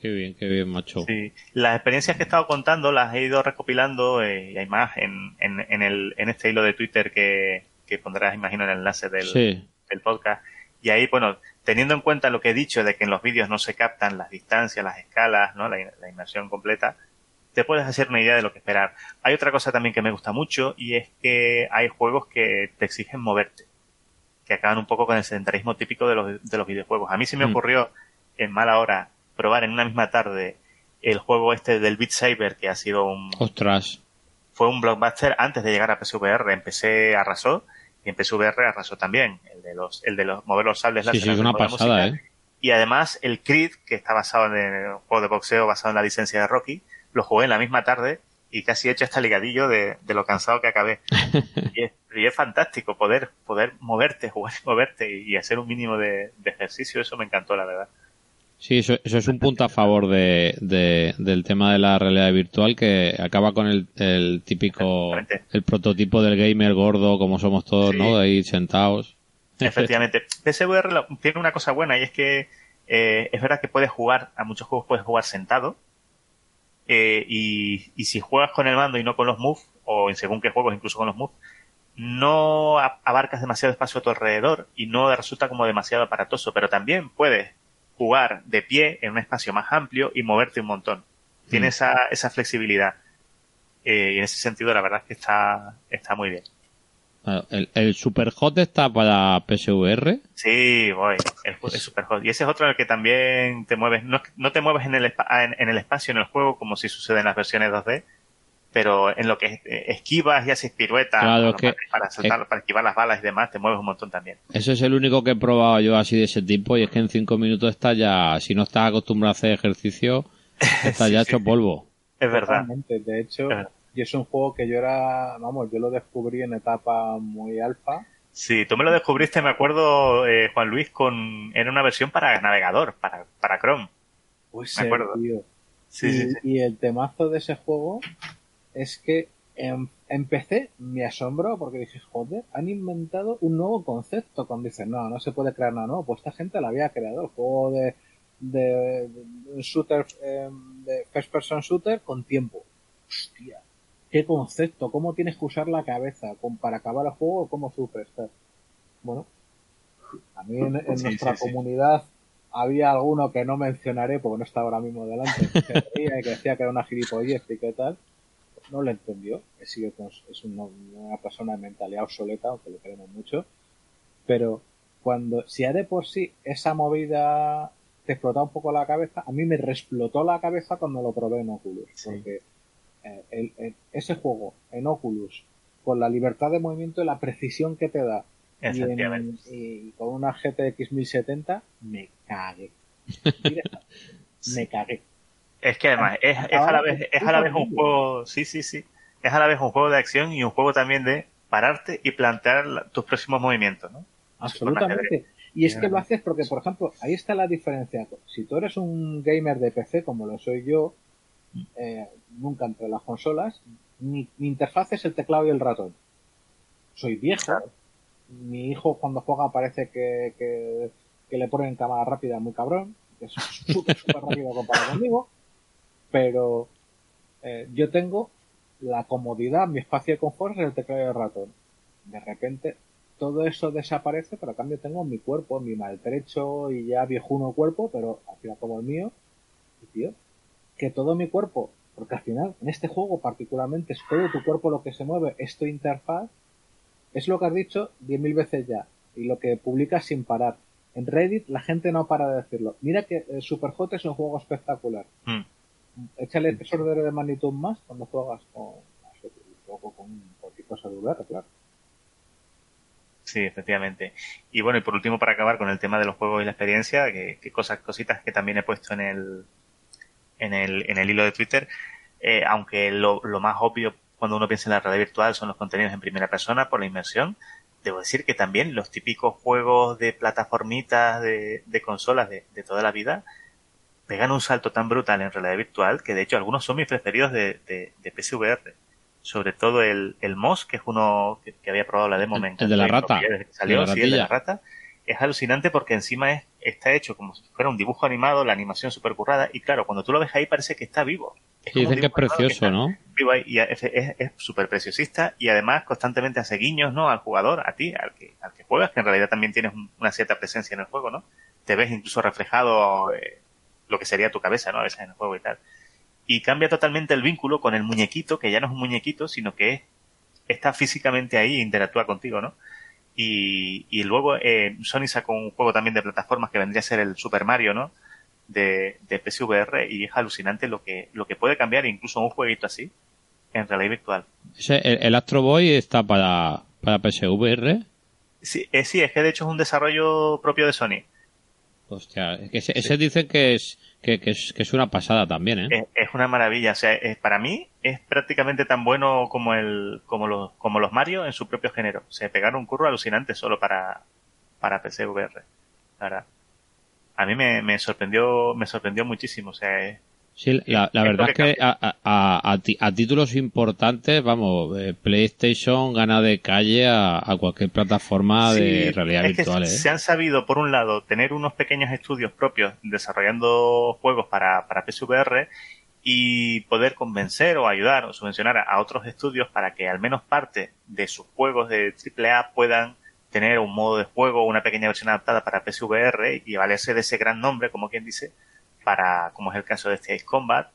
Qué bien, qué bien, macho. Sí, las experiencias que he estado contando las he ido recopilando eh, y hay más en, en, en, el, en este hilo de Twitter que, que pondrás, imagino, en el enlace del, del podcast. Y ahí, bueno, teniendo en cuenta lo que he dicho de que en los vídeos no se captan las distancias, las escalas, ¿no? la, la inmersión completa, te puedes hacer una idea de lo que esperar. Hay otra cosa también que me gusta mucho y es que hay juegos que te exigen moverte, que acaban un poco con el sedentarismo típico de los, de los videojuegos. A mí se me mm. ocurrió en mala hora probar en una misma tarde el juego este del Beat Saber que ha sido un... Ostras. Fue un blockbuster antes de llegar a PSVR. Empecé arrasó y en PSVR arrasó también. El de los, el de los mover los sables sí, sí, es una pasada, ¿eh? Y además el Creed, que está basado en el juego de boxeo basado en la licencia de Rocky, lo jugué en la misma tarde y casi he hecho hasta ligadillo de, lo cansado que acabé. y, es, fantástico poder, poder moverte, jugar y moverte y, hacer un mínimo de, ejercicio, eso me encantó, la verdad. Sí, eso, es un punto a favor de, del tema de la realidad virtual que acaba con el, típico, el prototipo del gamer gordo como somos todos, ¿no? De ahí sentados. Efectivamente. PSVR tiene una cosa buena y es que eh, es verdad que puedes jugar, a muchos juegos puedes jugar sentado, eh, y, y, si juegas con el mando y no con los moves, o en según qué juegos incluso con los moves, no abarcas demasiado espacio a tu alrededor y no resulta como demasiado aparatoso, pero también puedes jugar de pie en un espacio más amplio y moverte un montón. Tiene mm. esa, esa flexibilidad. Eh, y en ese sentido la verdad es que está, está muy bien. El, el Superhot está para PSVR. Sí, voy. El, el Superhot. Y ese es otro en el que también te mueves. No, no te mueves en el, en, el espacio, en el juego, como si sucede en las versiones 2D. Pero en lo que esquivas y haces piruetas para, saltar, para esquivar las balas y demás, te mueves un montón también. Ese es el único que he probado yo así de ese tipo. Y es que en 5 minutos está ya, si no estás acostumbrado a hacer ejercicio, está ya hecho polvo. Es verdad. De hecho, y es un juego que yo era, vamos, yo lo descubrí en etapa muy alfa. Sí, tú me lo descubriste, me acuerdo, eh, Juan Luis, con era una versión para navegador, para, para Chrome. Uy, me acuerdo. Sí, y, sí, y, el temazo de ese juego es que em, empecé, me asombró porque dije, joder, han inventado un nuevo concepto cuando dicen, no, no se puede crear nada nuevo. Pues esta gente lo había creado, el juego de, de, shooter, em, de first person shooter con tiempo. Hostia, qué concepto, cómo tienes que usar la cabeza para acabar el juego o cómo superstar. Bueno, a mí en, nuestra comunidad había alguno que no mencionaré porque no está ahora mismo delante, que, que decía que era una gilipollez y qué tal. No lo entendió, es, es una, una persona de mentalidad obsoleta, aunque lo queremos mucho. Pero cuando, si ya de por sí esa movida te explota un poco la cabeza, a mí me explotó la cabeza cuando lo probé en Oculus. Porque eh, ese juego en Oculus, con la libertad de movimiento y la precisión que te da, y, con una GTX 1070, me cagué. me cagué. Es que además es, a la vez, es a la vez un juego, sí, sí, sí, es a la vez un juego de acción y un juego también de pararte y plantear tus próximos movimientos, ¿no? Absolutamente. Y es que lo haces porque, por ejemplo, ahí está la diferencia. Si tú eres un gamer de PC como lo soy yo, eh, nunca entre las consolas. Mi, interfaz es el teclado y el ratón. Soy viejo. Mi hijo cuando juega parece que, que, le ponen cámara rápida muy cabrón. Que es súper, súper rápido comparado conmigo. Pero eh, yo tengo la comodidad, mi espacio de confort es el teclado y el ratón. De repente todo eso desaparece, pero a cambio tengo mi cuerpo, mi maltrecho y ya viejuno cuerpo, pero al final como el mío, y tío, que todo mi cuerpo, porque al final en este juego particularmente es todo tu cuerpo lo que se mueve, es tu interfaz, es lo que has dicho diez mil veces ya, y lo que publicas sin parar. En Reddit la gente no para de decirlo. Mira que Super Superhot es un juego espectacular. Mm. Échale ese orden de magnitud más cuando juegas con, con cualquier cosa de VR, claro. Sí, efectivamente. Y bueno, y por último, para acabar con el tema de los juegos y la experiencia, que, cosas, cositas que también he puesto en el, en el, en el hilo de Twitter, eh, aunque lo, lo más obvio cuando uno piensa en la realidad virtual son los contenidos en primera persona por la inmersión, debo decir que también los típicos juegos de plataformitas de, de consolas de, de, toda la vida pegan un salto tan brutal en realidad virtual que de hecho algunos son mis preferidos de, de, de PSVR sobre todo el, el MOS, que es uno que, había probado la demo. El, de la rata. salió, sí, el de la rata. Es alucinante porque encima es, está hecho como si fuera un dibujo animado, la animación super currada, y claro, cuando tú lo ves ahí parece que está vivo. dicen que es precioso, ¿no? Vivo ahí, y es súper preciosista y además constantemente hace guiños, ¿no? Al jugador, a ti, al que, al que juegas, que en realidad también tienes una cierta presencia en el juego, ¿no? Te ves incluso reflejado eh, lo que sería tu cabeza, ¿no? A veces en el juego y tal y cambia totalmente el vínculo con el muñequito, que ya no es un muñequito, sino que está físicamente ahí e interactúa contigo, ¿no? Y, y luego eh, Sony sacó un juego también de plataformas que vendría a ser el Super Mario, ¿no? De, de PSVR y es alucinante lo que, lo que puede cambiar incluso un jueguito así en realidad virtual. ¿El, el Astro Boy está para, para PSVR? Sí, eh, sí, es que de hecho es un desarrollo propio de Sony. Hostia, ese, ese dicen que es que, es, que es una pasada también, ¿eh? Es, una maravilla. O sea, para mí es prácticamente tan bueno como el, como los, como los Mario en su propio género. Se pegaron un curro alucinante solo para, para PC VR. A mí me, me sorprendió, me sorprendió muchísimo. O sea, es, Sí, la, verdad es que a, a, a, títulos importantes, vamos, eh, PlayStation gana de calle a, cualquier plataforma de realidad virtual. ¿eh? Se han sabido, por un lado, tener unos pequeños estudios propios desarrollando juegos para, para PSVR y poder convencer o ayudar o subvencionar a otros estudios para que al menos parte de sus juegos de AAA puedan tener un modo de juego, una pequeña versión adaptada para PSVR y valerse de ese gran nombre, como quien dice, para, como es el caso de este Ace Combat,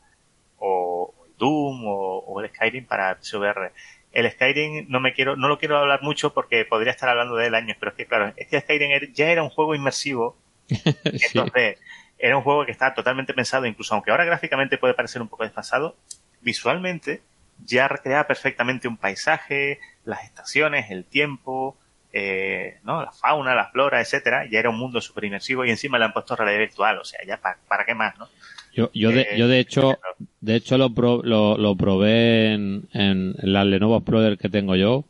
o Doom, o, el Skyrim para PSVR. El Skyrim no me quiero, no lo quiero hablar mucho porque podría estar hablando de él años, pero es que claro, este Skyrim ya era un juego inmersivo, entonces era un juego que estaba totalmente pensado, incluso aunque ahora gráficamente puede parecer un poco desfasado, visualmente ya recreaba perfectamente un paisaje, las estaciones, el tiempo, eh, ¿no? La fauna, la flora, etcétera, ya era un mundo súper inmersivo y encima le han puesto realidad virtual, o sea, ya para, qué más, ¿no? Yo, yo, de, eh, yo de hecho, de hecho lo, lo, lo probé en, en la Lenovo Explorer que tengo yo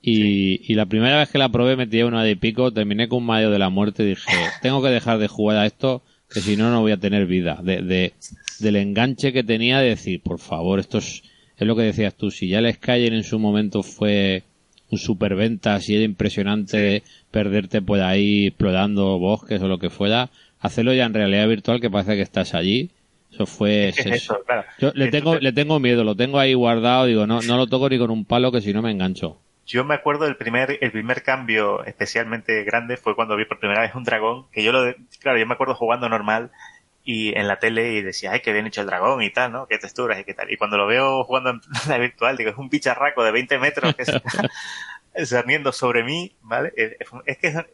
y, y la primera vez que la probé metí una de pico, terminé con un mayo de la muerte y dije, tengo que dejar de jugar a esto que si no, no voy a tener vida. De, de, del enganche que tenía de decir, por favor, esto es, es lo que decías tú, si ya el Skyrim en su momento fue un superventa, si era impresionante perderte por ahí explorando bosques o lo que fuera, hacerlo ya en realidad virtual que parece que estás allí. Eso fue... Yo le tengo, le tengo miedo, lo tengo ahí guardado, digo, no, no lo toco ni con un palo que si no me engancho. Yo me acuerdo del primer, el primer cambio especialmente grande fue cuando vi por primera vez un dragón, que yo lo, claro, yo me acuerdo jugando normal y en la tele y decía, ay, qué bien hecho el dragón y tal, ¿no? Qué texturas y qué tal. Y cuando lo veo jugando en la virtual, digo, es un bicharraco de 20 metros que está cerniendo sobre mí, ¿vale? Es, que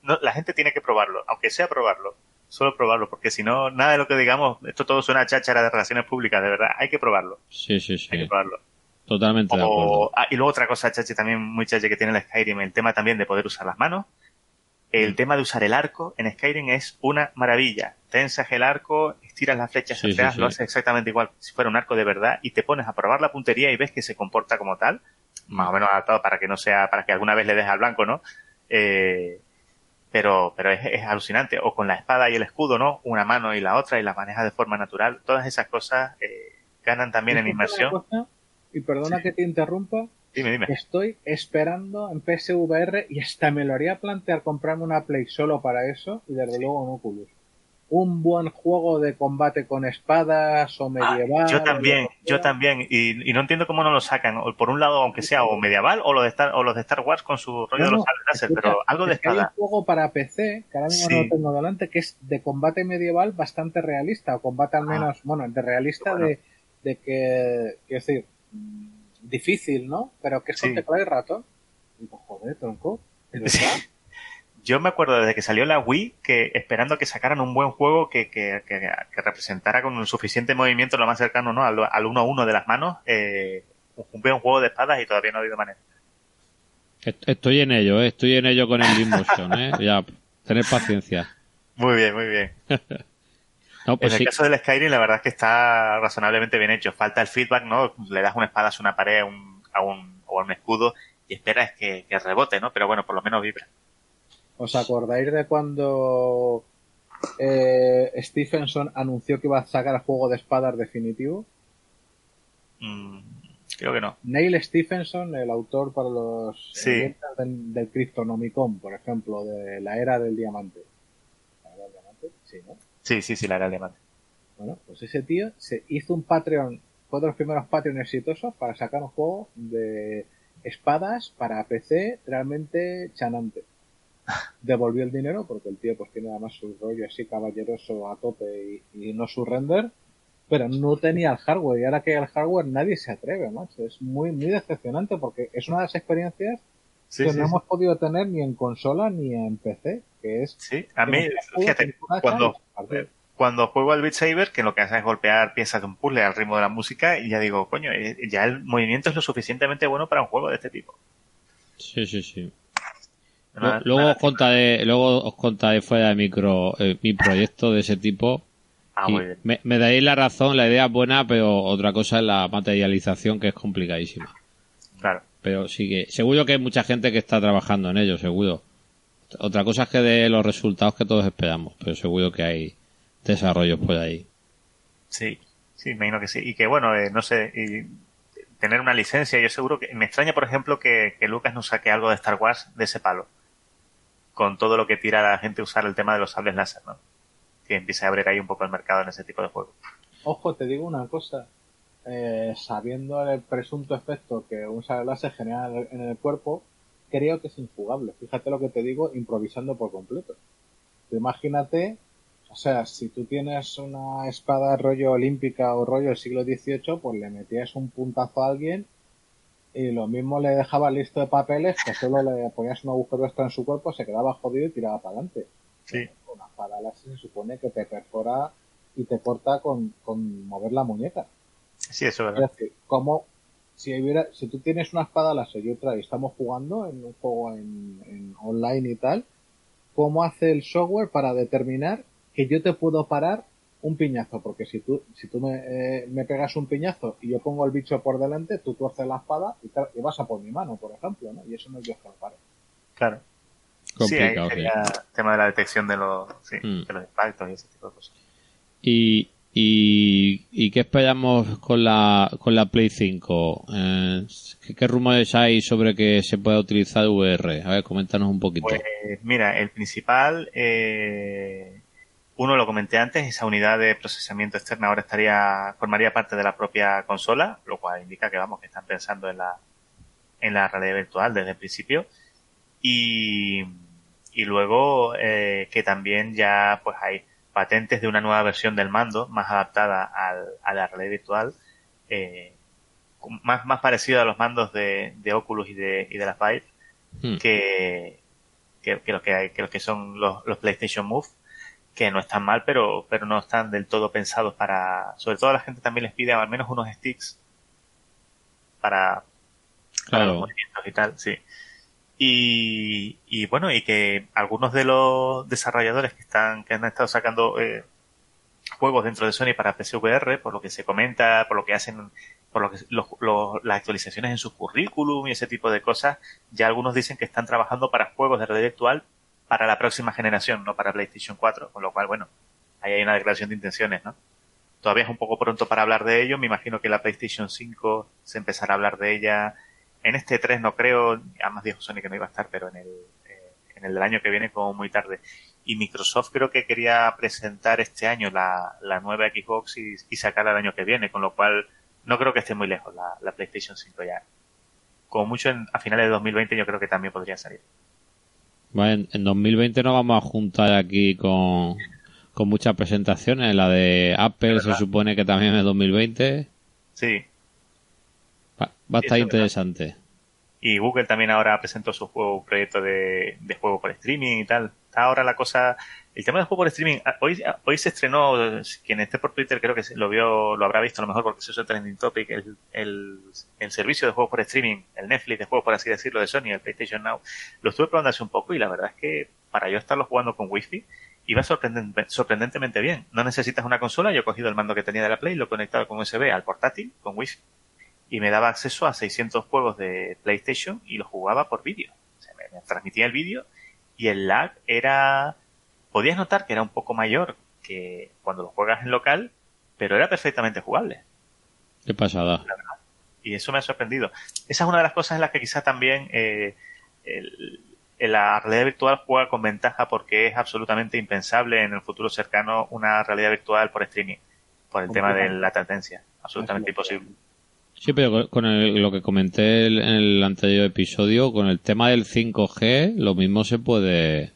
no, la gente tiene que probarlo, aunque sea probarlo, solo probarlo, porque si no, nada de lo que digamos, esto todo suena cháchara de relaciones públicas, de verdad, hay que probarlo. Sí, sí, sí. Hay que probarlo. Totalmente de acuerdo. Ah, y luego otra cosa, chachi, también muy chachi que tiene el Skyrim, el tema también de poder usar las manos. El mm. tema de usar el arco en Skyrim es una maravilla tensas el arco, estiras las flechas lo haces exactamente igual si fuera un arco de verdad y te pones a probar la puntería y ves que se comporta como tal, más o menos adaptado para que no sea, para que alguna vez le des al blanco, ¿no? Eh, pero, pero es, alucinante. O con la espada y el escudo, ¿no? Una mano y la otra y las manejas de forma natural. Todas esas cosas eh, ganan también en inmersión. y perdona que te interrumpa. Dime, dime. Estoy esperando en PSVR y hasta me lo haría plantear comprarme una Play solo para eso y desde luego en Oculus. un buen juego de combate con espadas o ah, medieval. yo también, yo también. Y, no entiendo cómo no lo sacan. Por un lado, aunque sea o medieval o, lo de Star, o los de Star Wars con su rollo de los láser, pero algo de espada. Hay un juego para PC, que ahora mismo no lo tengo delante, que es de combate medieval bastante realista, o combate al ah. menos, bueno, de realista de, de que, quiero decir, difícil, ¿no? Pero que es con teclado y ratón. Digo, joder, tronco. Yo me acuerdo desde que salió la Wii que esperando que sacaran un buen juego que, que, que, representara con un suficiente movimiento lo más cercano ¿no? al, al uno a uno de las manos, eh, un buen juego de espadas y todavía no ha habido manera. Estoy en ello, ¿eh? estoy en ello con el Motion, ¿eh? ya, tener paciencia. Muy bien, muy bien. Pues en el caso del Skyrim, la verdad es que está razonablemente bien hecho. Falta el feedback, ¿no? Le das una espada a una pared un, a un, o a un escudo y esperas que, que rebote, ¿no? Pero bueno, por lo menos vibra. ¿Os acordáis de cuando eh, Stephenson anunció que iba a sacar el juego de espadas definitivo? Mm, creo que no. Neil Stephenson, el autor para los sí. del, del Cryptonomicon, por ejemplo, de la era del diamante. ¿La era del diamante? Sí, ¿no? Sí, sí, sí, la era diamante. Bueno, pues ese tío se hizo un Patreon, fue de los primeros Patreon exitosos para sacar un juego de espadas para PC realmente chanante. Devolvió el dinero porque el tío pues tiene además su rollo así caballeroso a tope y, no su render pero no tenía el hardware. Y ahora que hay el hardware nadie se atreve macho. Es muy muy decepcionante porque es una de las experiencias que no hemos podido tener ni en consola ni en PC que es sí a mí fíjate cuando cuando juego al Beat Saber, que lo que hace es golpear piezas de un puzzle al ritmo de la música, y ya digo, coño, eh, ya el movimiento es lo suficientemente bueno para un juego de este tipo. Sí, sí, sí luego, os contaré, luego os contaré fuera de micro eh, mi proyecto de ese tipo. Ah, me, me, daréis la razón, la idea es buena, pero otra cosa es la materialización que es complicadísima. Claro. Pero sí que, seguro que hay mucha gente que está trabajando en ello, seguro. Otra cosa es que de los resultados que todos esperamos, pero seguro que hay desarrollos por ahí. Sí, sí, me imagino que sí. Y que bueno, eh, no sé, y tener una licencia, yo seguro que, me extraña por ejemplo que, que Lucas no saque algo de Star Wars de ese palo con todo lo que tira la gente usar el tema de los sables láser, ¿no? Que empiece a abrir ahí un poco el mercado en ese tipo de juegos. Ojo, te digo una cosa. Eh, sabiendo el presunto efecto que un sable láser genera en el cuerpo, creo que es injugable. Fíjate lo que te digo, improvisando por completo. imagínate, o sea, si tú tienes una espada rollo olímpica o rollo del siglo XVIII, pues le metías un puntazo a alguien y lo mismo le dejaba listo de papeles que solo le ponías un agujero extra en su cuerpo, se quedaba jodido y tiraba para adelante. Sí. Una espada se supone que te perfora y te corta con, con mover la muñeca. Sí, eso es verdad. Es decir, como si hubiera, si tú tienes una espada láser y otra y estamos jugando en un juego en, en online y tal, ¿cómo hace el software para determinar que yo te puedo parar un piñazo, porque si tú, si tú me, eh, me, pegas un piñazo y yo pongo el bicho por delante, tú tuerces la espada y, y vas a por mi mano, por ejemplo, ¿no? Y eso no es yo que Claro. Complicado, sí, el tema de la detección de los, sí, mm. de los impactos y ese tipo de cosas. Y, y, y qué esperamos con la, con la Play 5? Eh, ¿qué, ¿qué, rumores hay sobre que se pueda utilizar VR? A ver, coméntanos un poquito. Pues mira, el principal, eh, uno, lo comenté antes, esa unidad de procesamiento externa ahora estaría, formaría parte de la propia consola, lo cual indica que vamos, que están pensando en la, en la realidad virtual desde el principio. Y, y luego, eh, que también ya, pues hay patentes de una nueva versión del mando, más adaptada al, a la realidad virtual, eh, más, más parecida a los mandos de, de Oculus y de, y de las Vive, hmm. que, que, que, lo que hay, que lo que son los, los PlayStation Move que no están mal, pero, pero no están del todo pensados para, sobre todo la gente también les pide al menos unos sticks para, para los movimientos y tal, sí. Y, y bueno, y que algunos de los desarrolladores que están, que han estado sacando eh, juegos dentro de Sony para PSVR, por lo que se comenta, por lo que hacen, por lo que los, las actualizaciones en su currículum y ese tipo de cosas, ya algunos dicen que están trabajando para juegos de realidad virtual para la próxima generación, no para PlayStation 4, con lo cual, bueno, ahí hay una declaración de intenciones, ¿no? Todavía es un poco pronto para hablar de ello, me imagino que la PlayStation 5 se empezará a hablar de ella en este 3 no creo, además dijo Sony que no iba a estar, pero en el, eh, en el del año que viene como muy tarde. y Microsoft creo que quería presentar este año la, nueva Xbox y, y, sacarla el año que viene, con lo cual no creo que esté muy lejos la, PlayStation 5 ya. Como mucho a finales de 2020 yo creo que también podría salir. Bueno, en, 2020 nos vamos a juntar aquí con, con muchas presentaciones. La de Apple se supone que también es 2020. Sí. Va, a estar interesante. Y Google también ahora presentó su juego, proyecto de, de juego por streaming y tal. Está ahora la cosa el tema del juego por streaming, ah, hoy, ah, hoy se estrenó, quien esté por Twitter creo que lo vio, lo habrá visto a lo mejor porque se hizo trending topic, el, el, el, servicio de juegos por streaming, el Netflix de juegos por así decirlo de Sony, el PlayStation Now, lo estuve probando hace un poco y la verdad es que para yo estarlo jugando con Wi-Fi iba sorprendentemente bien. No necesitas una consola, yo he cogido el mando que tenía de la Play, lo he conectado con USB al portátil, con Wi-Fi, y me daba acceso a 600 juegos de PlayStation y lo jugaba por vídeo. O sea, me transmitía el vídeo y el lag era podías notar que era un poco mayor que cuando lo juegas en local, pero era perfectamente jugable. Qué pasada. Y eso me ha sorprendido. Esa es una de las cosas en las que quizá también eh, la realidad virtual juega con ventaja porque es absolutamente impensable en el futuro cercano una realidad virtual por streaming, por el tema de la tendencia. Absolutamente imposible. Sí, pero con lo que comenté en el anterior episodio, con el tema del 5G, lo mismo se puede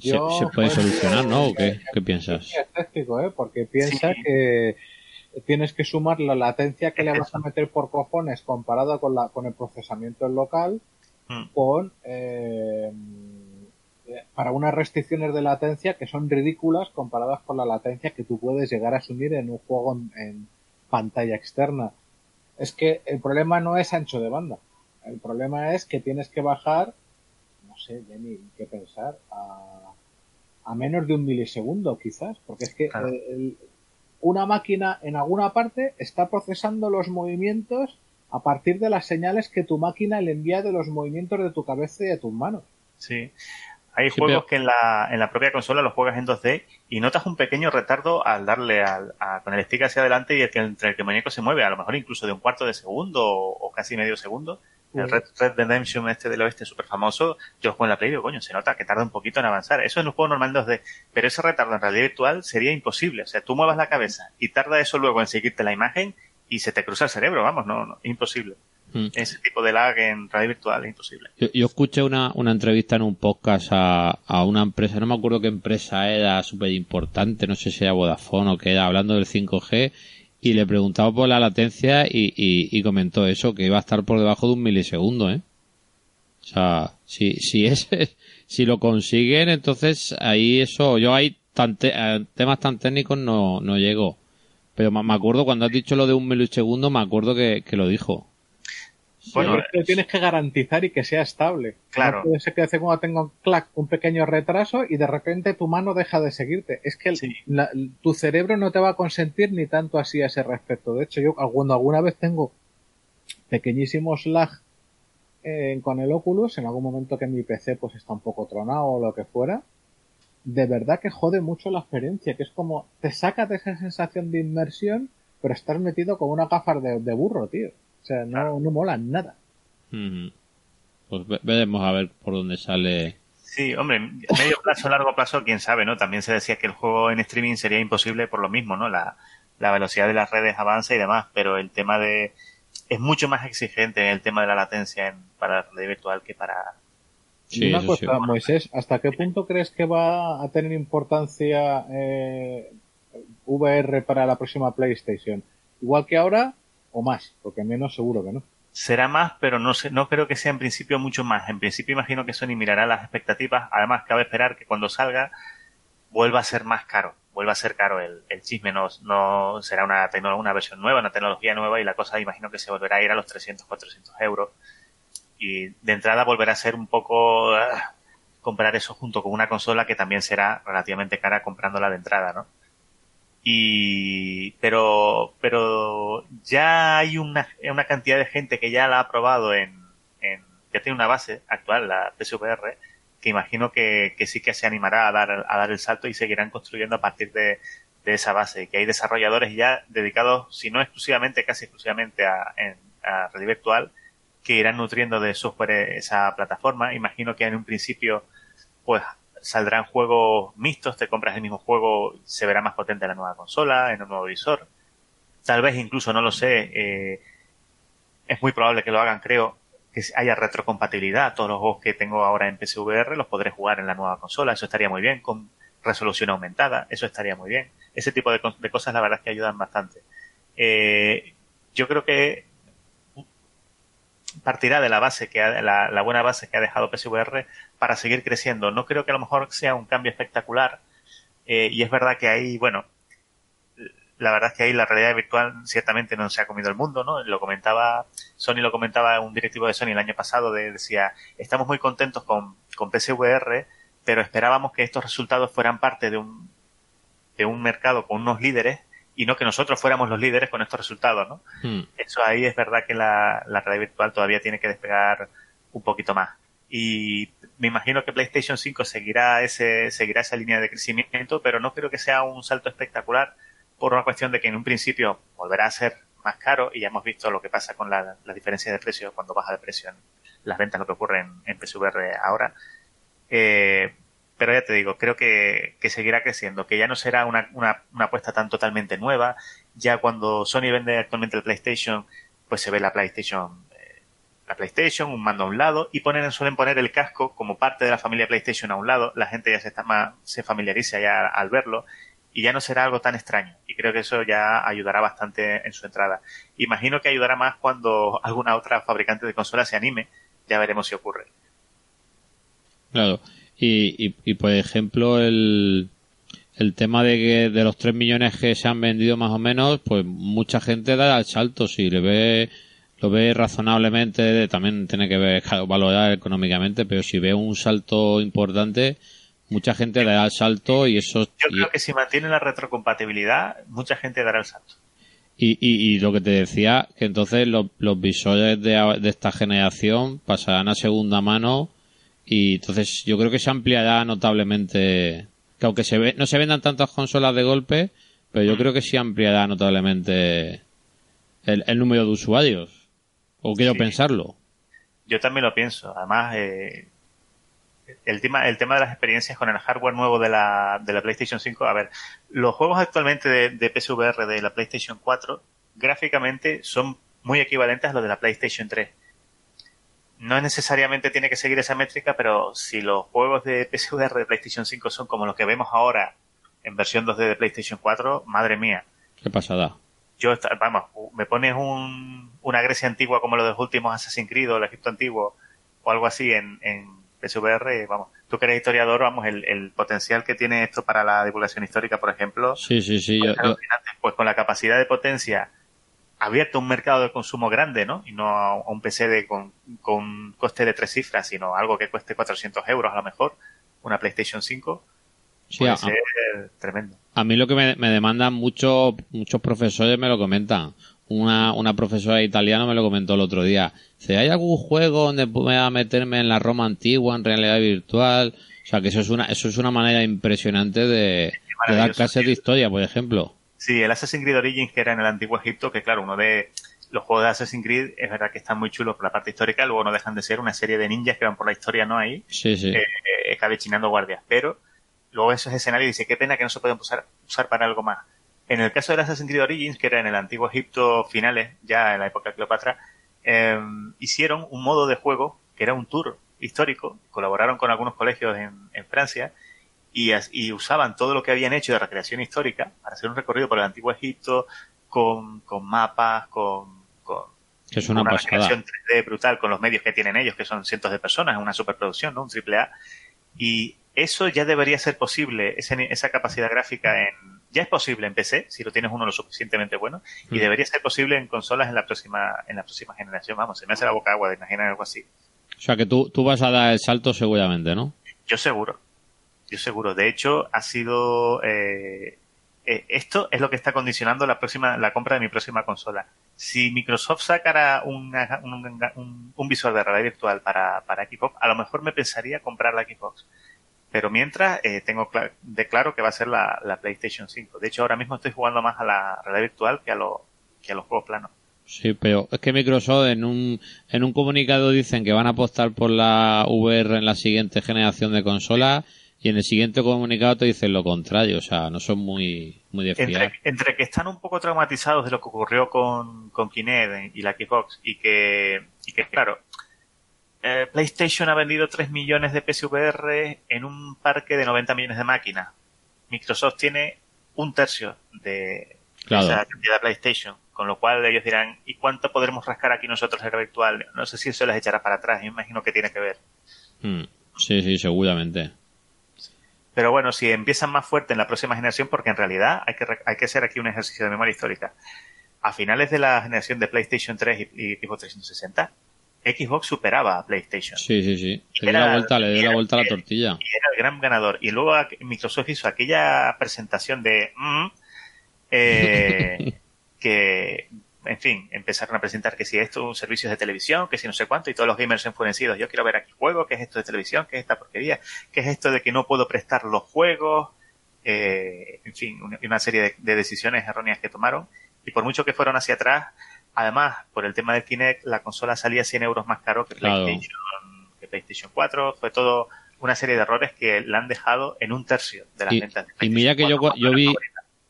se, puede solucionar, ¿no? ¿O qué, qué piensas? Es escéptico, ¿eh? Porque piensa que tienes que sumar la latencia que le vas a meter por cojones comparado con, la, con el procesamiento local hmm. con eh, para unas restricciones de latencia que son ridículas comparadas con la latencia que tú puedes llegar a asumir en un juego en, en pantalla externa. Es que el problema no es ancho de banda. El problema es que tienes que bajar no sé ni qué pensar, a, a, menos de un milisegundo quizás, porque es que una máquina en alguna parte está procesando los movimientos a partir de las señales que tu máquina le envía de los movimientos de tu cabeza y de tus manos. Sí. Hay juegos que en la, en la propia consola los juegas en 2D y notas un pequeño retardo al darle al, con el stick hacia adelante y el que, entre el que el muñeco se mueve, a lo mejor incluso de un cuarto de segundo o casi medio segundo el Red, Red Redemption este del oeste súper famoso, yo juego en la Play y digo, coño, se nota que tarda un poquito en avanzar. Eso en un juego normal 2D, pero ese retardo en realidad virtual sería imposible. O sea, tú muevas la cabeza y tarda eso luego en seguirte la imagen y se te cruza el cerebro, vamos, no, no imposible. Hmm. Ese tipo de lag en realidad virtual es imposible. Yo, escuché una, una entrevista en un podcast a, a una empresa, no me acuerdo qué empresa era súper importante, no sé si era Vodafone o qué era, hablando del 5G y le preguntaba por la latencia y, y, comentó eso, que iba a estar por debajo de un milisegundo, ¿eh? O sea, si, si es, si lo consiguen, entonces ahí eso, yo hay eh, temas tan técnicos no, no llego. Pero me acuerdo cuando has dicho lo de un milisegundo, me acuerdo que, que lo dijo. Bueno, lo tienes que garantizar y que sea estable. Claro. No puede ser que hace cuando tengo un clac, un pequeño retraso y de repente tu mano deja de seguirte. Es que tu cerebro no te va a consentir ni tanto así a ese respecto. De hecho, yo cuando alguna vez tengo pequeñísimos lag eh, con el Oculus, en algún momento que mi PC pues está un poco tronado o lo que fuera, de verdad que jode mucho la experiencia, que es como te saca de esa sensación de inmersión, pero estás metido con una gafas de burro, tío. O sea, no, no mola nada. Pues veremos a ver por dónde sale. Sí, hombre, medio plazo, largo plazo, quién sabe, ¿no? También se decía que el juego en streaming sería imposible por lo mismo, ¿no? La, la velocidad de las redes avanza y demás, pero el tema de... Es mucho más exigente el tema de la latencia en, para la red virtual que para... Sí, Una cosa, Moisés, ¿hasta qué punto crees que va a tener importancia eh, VR para la próxima PlayStation? Igual que ahora, o más, porque menos seguro que no. Será más, pero no sé, no creo que sea en principio mucho más. En principio imagino que Sony mirará las expectativas. Además, cabe esperar que cuando salga vuelva a ser más caro. Vuelva a ser caro el, el chisme. No, no será una, una versión nueva, una tecnología nueva y la cosa imagino que se volverá a ir a los 300, 400 euros. Y de entrada volverá a ser un poco ah, comprar eso junto con una consola que también será relativamente cara comprándola de entrada, ¿no? Y pero pero ya hay una, una cantidad de gente que ya la ha probado en, en ya tiene una base actual la PSVR que imagino que, que sí que se animará a dar a dar el salto y seguirán construyendo a partir de, de esa base que hay desarrolladores ya dedicados si no exclusivamente casi exclusivamente a, en, a red virtual que irán nutriendo de software esa plataforma. Imagino que en un principio pues saldrán juegos mixtos, te compras el mismo juego, se verá más potente en la nueva consola, en el nuevo visor. Tal vez incluso, no lo sé, eh, es muy probable que lo hagan, creo, que haya retrocompatibilidad. Todos los juegos que tengo ahora en PSVR los podré jugar en la nueva consola, eso estaría muy bien, con resolución aumentada, eso estaría muy bien. Ese tipo de, cosas la verdad es que ayudan bastante. Eh, yo creo que partirá de la base que la, la, buena base que ha dejado PSVR para seguir creciendo. No creo que a lo mejor sea un cambio espectacular. Eh, y es verdad que ahí, bueno, la verdad es que ahí la realidad virtual ciertamente no se ha comido el mundo, ¿no? Lo comentaba, Sony lo comentaba un directivo de Sony el año pasado, de, decía, estamos muy contentos con, con PSVR, pero esperábamos que estos resultados fueran parte de un, de un mercado con unos líderes y no que nosotros fuéramos los líderes con estos resultados, ¿no? Hmm. Eso ahí es verdad que la, la realidad virtual todavía tiene que despegar un poquito más. Y me imagino que PlayStation 5 seguirá ese, seguirá esa línea de crecimiento, pero no creo que sea un salto espectacular por una cuestión de que en un principio volverá a ser más caro y ya hemos visto lo que pasa con la, la diferencia de precio cuando baja de precio en las ventas, lo que ocurre en, en PSVR ahora. Eh, pero ya te digo, creo que, que seguirá creciendo, que ya no será una, una, una, apuesta tan totalmente nueva. Ya cuando Sony vende actualmente el PlayStation, pues se ve la PlayStation, eh, la PlayStation, un mando a un lado, y ponen, suelen poner el casco como parte de la familia PlayStation a un lado. La gente ya se está más, se familiariza ya al verlo, y ya no será algo tan extraño. Y creo que eso ya ayudará bastante en su entrada. Imagino que ayudará más cuando alguna otra fabricante de consolas se anime. Ya veremos si ocurre. Claro. Y, y, por ejemplo, el, el tema de que de los 3 millones que se han vendido más o menos, pues mucha gente da el salto si le ve lo ve razonablemente, también tiene que ver valorar económicamente, pero si ve un salto importante, mucha gente dará el salto y eso... Yo creo que si mantiene la retrocompatibilidad, mucha gente dará el salto. Y, y, y lo que te decía, que entonces los, los visores de, de esta generación pasarán a segunda mano y entonces yo creo que se ampliará notablemente, que aunque se ve, no se vendan tantas consolas de golpe, pero yo creo que sí ampliará notablemente el, número de usuarios. O quiero pensarlo. Yo también lo pienso. Además, eh, el tema, el tema de las experiencias con el hardware nuevo de la, de la PlayStation 5, a ver, los juegos actualmente de, de PSVR de la PlayStation 4 gráficamente son muy equivalentes a los de la PlayStation 3 no necesariamente tiene que seguir esa métrica, pero si los juegos de PSVR de PlayStation 5 son como los que vemos ahora en versión 2D de PlayStation 4, madre mía. Qué pasada. Yo, vamos, me pones un, una Grecia antigua como los de los últimos Assassin's Creed o el Egipto antiguo o algo así en, en PSVR, vamos, tú que eres historiador, vamos, el, el, potencial que tiene esto para la divulgación histórica, por ejemplo. Sí, sí, sí. Pues con la capacidad de potencia abierto un mercado de consumo grande, ¿no? Y no a un PC de, con, con coste de tres cifras, sino algo que cueste 400 euros a lo mejor, una PlayStation 5, sí, puede ser tremendo. A mí lo que me, me demandan muchos muchos profesores me lo comentan. Una, una profesora italiana me lo comentó el otro día. Si hay algún juego donde pueda meterme en la Roma antigua, en realidad virtual, o sea que eso es una, eso es una manera impresionante de, de dar clases de historia, por ejemplo. Sí, el Assassin's Creed Origins, que era en el antiguo Egipto, que claro, uno de los juegos de Assassin's Creed es verdad que están muy chulos por la parte histórica, luego no dejan de ser una serie de ninjas que van por la historia, ¿no? Ahí, sí, sí. Eh, eh guardias. Pero luego esos escenarios dice, qué pena que no se pueden usar, usar para algo más. En el caso del Assassin's Creed Origins, que era en el antiguo Egipto finales, ya en la época de Cleopatra, eh, hicieron un modo de juego que era un tour histórico, colaboraron con algunos colegios en, en Francia, y, usaban todo lo que habían hecho de recreación histórica para hacer un recorrido por el antiguo Egipto con, con mapas, con, con es una, recreación 3D brutal con los medios que tienen ellos, que son cientos de personas, una superproducción, ¿no? Un triple A. Y eso ya debería ser posible, esa, esa capacidad gráfica en, ya es posible en PC, si lo tienes uno lo suficientemente bueno, y mm. debería ser posible en consolas en la próxima, en la próxima generación. Vamos, se me hace la boca agua de imaginar algo así. O sea que tú, tú vas a dar el salto seguramente, ¿no? Yo seguro. Yo seguro. De hecho, ha sido eh, eh, esto es lo que está condicionando la próxima la compra de mi próxima consola. Si Microsoft sacara un, un, visor de realidad virtual para, para Xbox, a lo mejor me pensaría comprar la Xbox. Pero mientras eh, tengo de claro que va a ser la, la, PlayStation 5. De hecho, ahora mismo estoy jugando más a la realidad virtual que a, lo, que a los juegos planos. Sí, pero es que Microsoft en un, en un comunicado dicen que van a apostar por la VR en la siguiente generación de consolas y en el siguiente comunicado te dicen lo contrario, o sea, no son muy, muy de fiar. Entre, que están un poco traumatizados de lo que ocurrió con, con Kinect y la Xbox y que, y que claro, eh, PlayStation ha vendido 3 millones de PSVR en un parque de 90 millones de máquinas. Microsoft tiene un tercio de esa cantidad de PlayStation, con lo cual ellos dirán, ¿y cuánto podremos rascar aquí nosotros en virtual? No sé si eso les echará para atrás, yo imagino que tiene que ver. Hmm. Sí, sí, seguramente. Pero bueno, si empiezan más fuerte en la próxima generación, porque en realidad hay que, hay que hacer aquí un ejercicio de memoria histórica. A finales de la generación de PlayStation 3 y, Xbox 360, Xbox superaba a PlayStation. Sí, sí, sí. Le dio la vuelta, le dio la vuelta a la tortilla. Y era el gran ganador. Y luego Microsoft hizo aquella presentación de mm", eh, que en fin, empezaron a presentar que si esto es un servicio de televisión, que si no sé cuánto, y todos los gamers enfurecidos. Yo quiero ver aquí juegos, qué es esto de televisión, qué es esta porquería, qué es esto de que no puedo prestar los juegos, eh, en fin, una, serie de, decisiones erróneas que tomaron. Y por mucho que fueron hacia atrás, además, por el tema del Kinect, la consola salía 100 euros más caro que PlayStation, que PlayStation 4. Fue todo una serie de errores que la han dejado en un tercio de las ventas. y mira que yo, yo vi,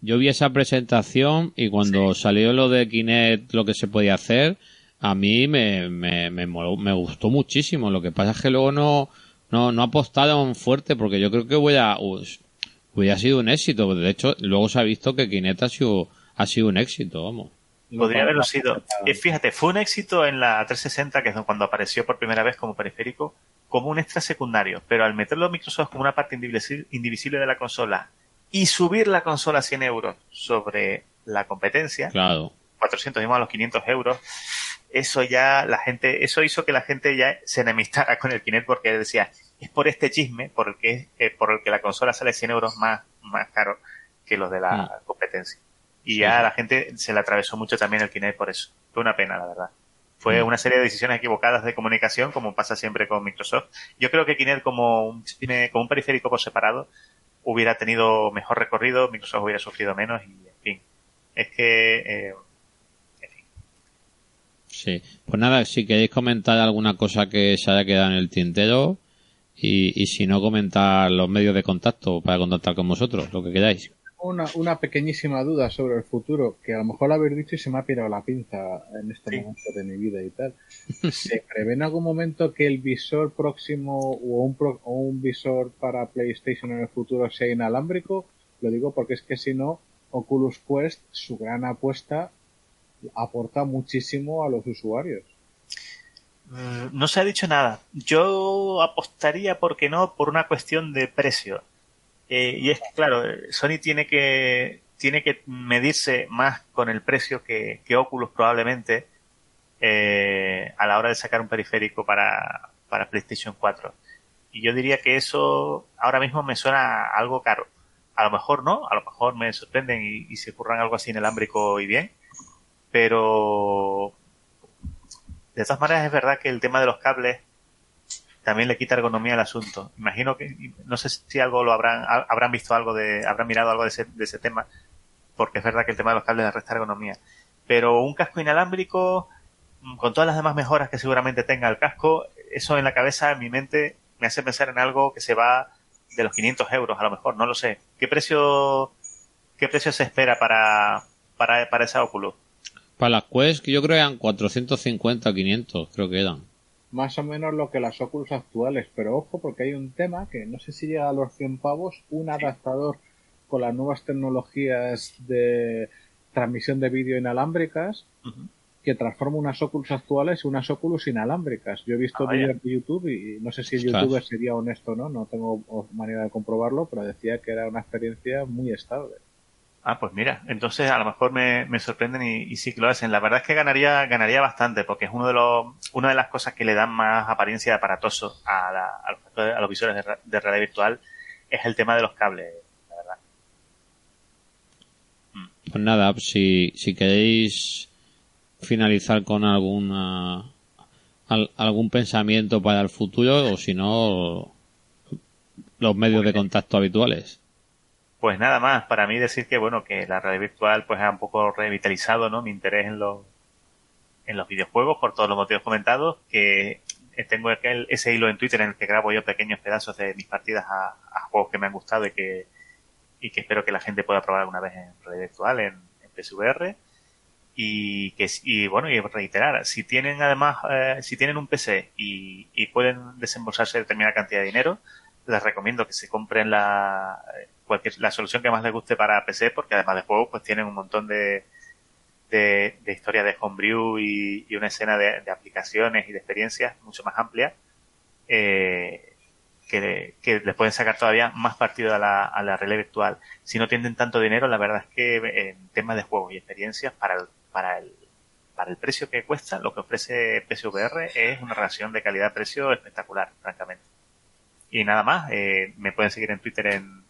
yo vi esa presentación y cuando salió lo de Kinect, lo que se podía hacer, a mí me, me, me, me, gustó muchísimo. Lo que pasa es que luego no, no, no apostaron fuerte porque yo creo que hubiera, hubiera sido un éxito. De hecho, luego se ha visto que Kinect ha sido, ha sido un éxito, vamos. Podría haberlo sido. Eh, fíjate, fue un éxito en la 360, que es cuando apareció por primera vez como periférico, como un extra secundario. Pero al meterlo a Microsoft como una parte indivisible de la consola y subir la consola a 100 euros sobre la competencia, claro. 400 y más a los 500 euros, eso ya la gente, eso hizo que la gente ya se enemistara con el Kinect porque decía, es por este chisme por el que, eh, por el que la consola sale 100 euros más, más caro que los de la mm. competencia. Y ya la gente se le atravesó mucho también el Kinect por eso. Fue una pena, la verdad. Fue mm. una serie de decisiones equivocadas de comunicación, como pasa siempre con Microsoft. Yo creo que Kinect como un, como un periférico por separado hubiera tenido mejor recorrido, Microsoft hubiera sufrido menos y, en fin, es que, eh. Sí, pues nada, si queréis comentar alguna cosa que se haya quedado en el tintero y, y si no, comentar los medios de contacto para contactar con vosotros, lo que queráis una, una pequeñísima duda sobre el futuro, que a lo mejor la habéis dicho y se me ha pirado la pinza en este momento de mi vida y tal. ¿Se prevé en algún momento que el visor próximo o un, o un visor para PlayStation en el futuro sea inalámbrico? Lo digo porque es que si no, Oculus Quest, su gran apuesta, aporta muchísimo a los usuarios. Mm, no se ha dicho nada. Yo apostaría, porque no, por una cuestión de precio. Eh, y es claro, Sony tiene que, tiene que medirse más con el precio que, que Oculus probablemente eh, a la hora de sacar un periférico para, para PlayStation 4. Y yo diría que eso ahora mismo me suena algo caro. A lo mejor no, a lo mejor me sorprenden y, y se ocurran algo así inalámbrico y bien. Pero de todas maneras es verdad que el tema de los cables también le quita ergonomía al asunto. Imagino que, no sé si algo lo habrán, habrán visto algo de, habrán mirado algo de ese, de ese tema, porque es verdad que el tema de los cables le resta ergonomía. Pero un casco inalámbrico, mm, con todas las demás mejoras que seguramente tenga el casco, eso en la cabeza, en mi mente, me hace pensar en algo que se va de los 500 euros, a lo mejor, no lo sé. ¿Qué precio, qué precio se espera para, para, para esa Oculus? Para las Quest, yo creo que eran 450 o 500, creo que eran más o menos lo que las Oculus actuales, pero ojo porque hay un tema que no sé si llega a los 100 pavos, un adaptador con las nuevas tecnologías de transmisión de vídeo inalámbricas que transforma unas Oculus actuales en unas Oculus inalámbricas. Yo he visto ah, vídeos de YouTube y no sé si el youtuber sería honesto o no, no tengo manera de comprobarlo, pero decía que era una experiencia muy estable. Ah, pues mira, entonces a lo mejor me, me sorprenden y, sí que lo hacen. La verdad es que ganaría, ganaría bastante, porque es uno de los, una de las cosas que le dan más apariencia de aparatoso a, a, los, visores de, realidad virtual es el tema de los cables, la verdad. Mm. Pues nada, si, si queréis finalizar con alguna algún pensamiento para el futuro o si no los medios de contacto habituales. Pues nada más, para mí decir que bueno, que la realidad virtual pues ha un poco revitalizado, ¿no? Mi interés en los, en los videojuegos por todos los motivos comentados, que tengo ese hilo en Twitter en el que grabo yo pequeños pedazos de mis partidas a, juegos que me han gustado y que, y que espero que la gente pueda probar alguna vez en red virtual, en, en PSVR. Y que y bueno, y reiterar, si tienen además, eh, si tienen un PC y, y pueden desembolsarse determinada cantidad de dinero, les recomiendo que se compren la, cualquier, la solución que más les guste para PC, porque además de juegos, pues tienen un montón de, de, de historias de homebrew y, y una escena de, aplicaciones y de experiencias mucho más amplia, eh, que, que les pueden sacar todavía más partido a la, a la realidad virtual. Si no tienen tanto dinero, la verdad es que en temas de juegos y experiencias, para el, para el, para el precio que cuesta, lo que ofrece PSVR es una relación de calidad-precio espectacular, francamente. Y nada más, eh, me pueden seguir en Twitter en,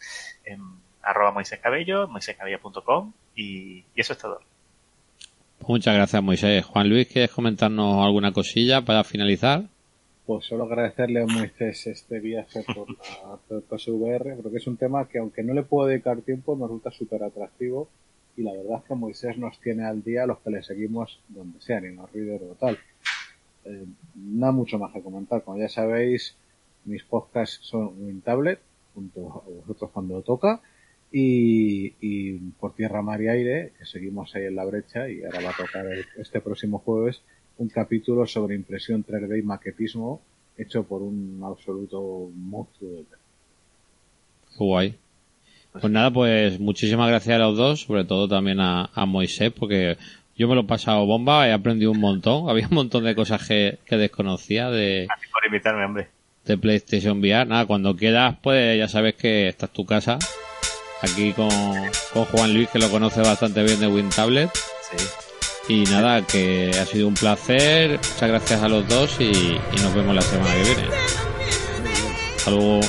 en arroba Moisés Cabello, moiséscabello.com y, y eso es todo. Muchas gracias, Moisés. Juan Luis, ¿quieres comentarnos alguna cosilla para finalizar? Pues solo agradecerle a Moisés este viaje por la PSVR, porque es un tema que aunque no le puedo dedicar tiempo, me resulta súper atractivo y la verdad es que Moisés nos tiene al día a los que le seguimos donde sean, y no Reader o tal. Eh, nada mucho más que comentar. Como ya sabéis, mis podcasts son WinTablet, junto a vosotros cuando toca, y, y, por tierra, mar y aire, que seguimos ahí en la brecha y ahora va a tocar el, este próximo jueves un capítulo sobre impresión 3D y maquetismo hecho por un absoluto monstruo de Guay. Pues nada, pues muchísimas gracias a los dos, sobre todo también a, a Moisés, porque yo me lo he pasado bomba, he aprendido un montón, había un montón de cosas que, que desconocía de... por invitarme, hombre. De PlayStation VR, nada, cuando quieras, pues ya sabes que esta es tu casa aquí con, con Juan Luis, que lo conoce bastante bien de WinTablet. Sí. Y nada, que ha sido un placer. Muchas gracias a los dos y, y nos vemos la semana que viene. Hasta luego.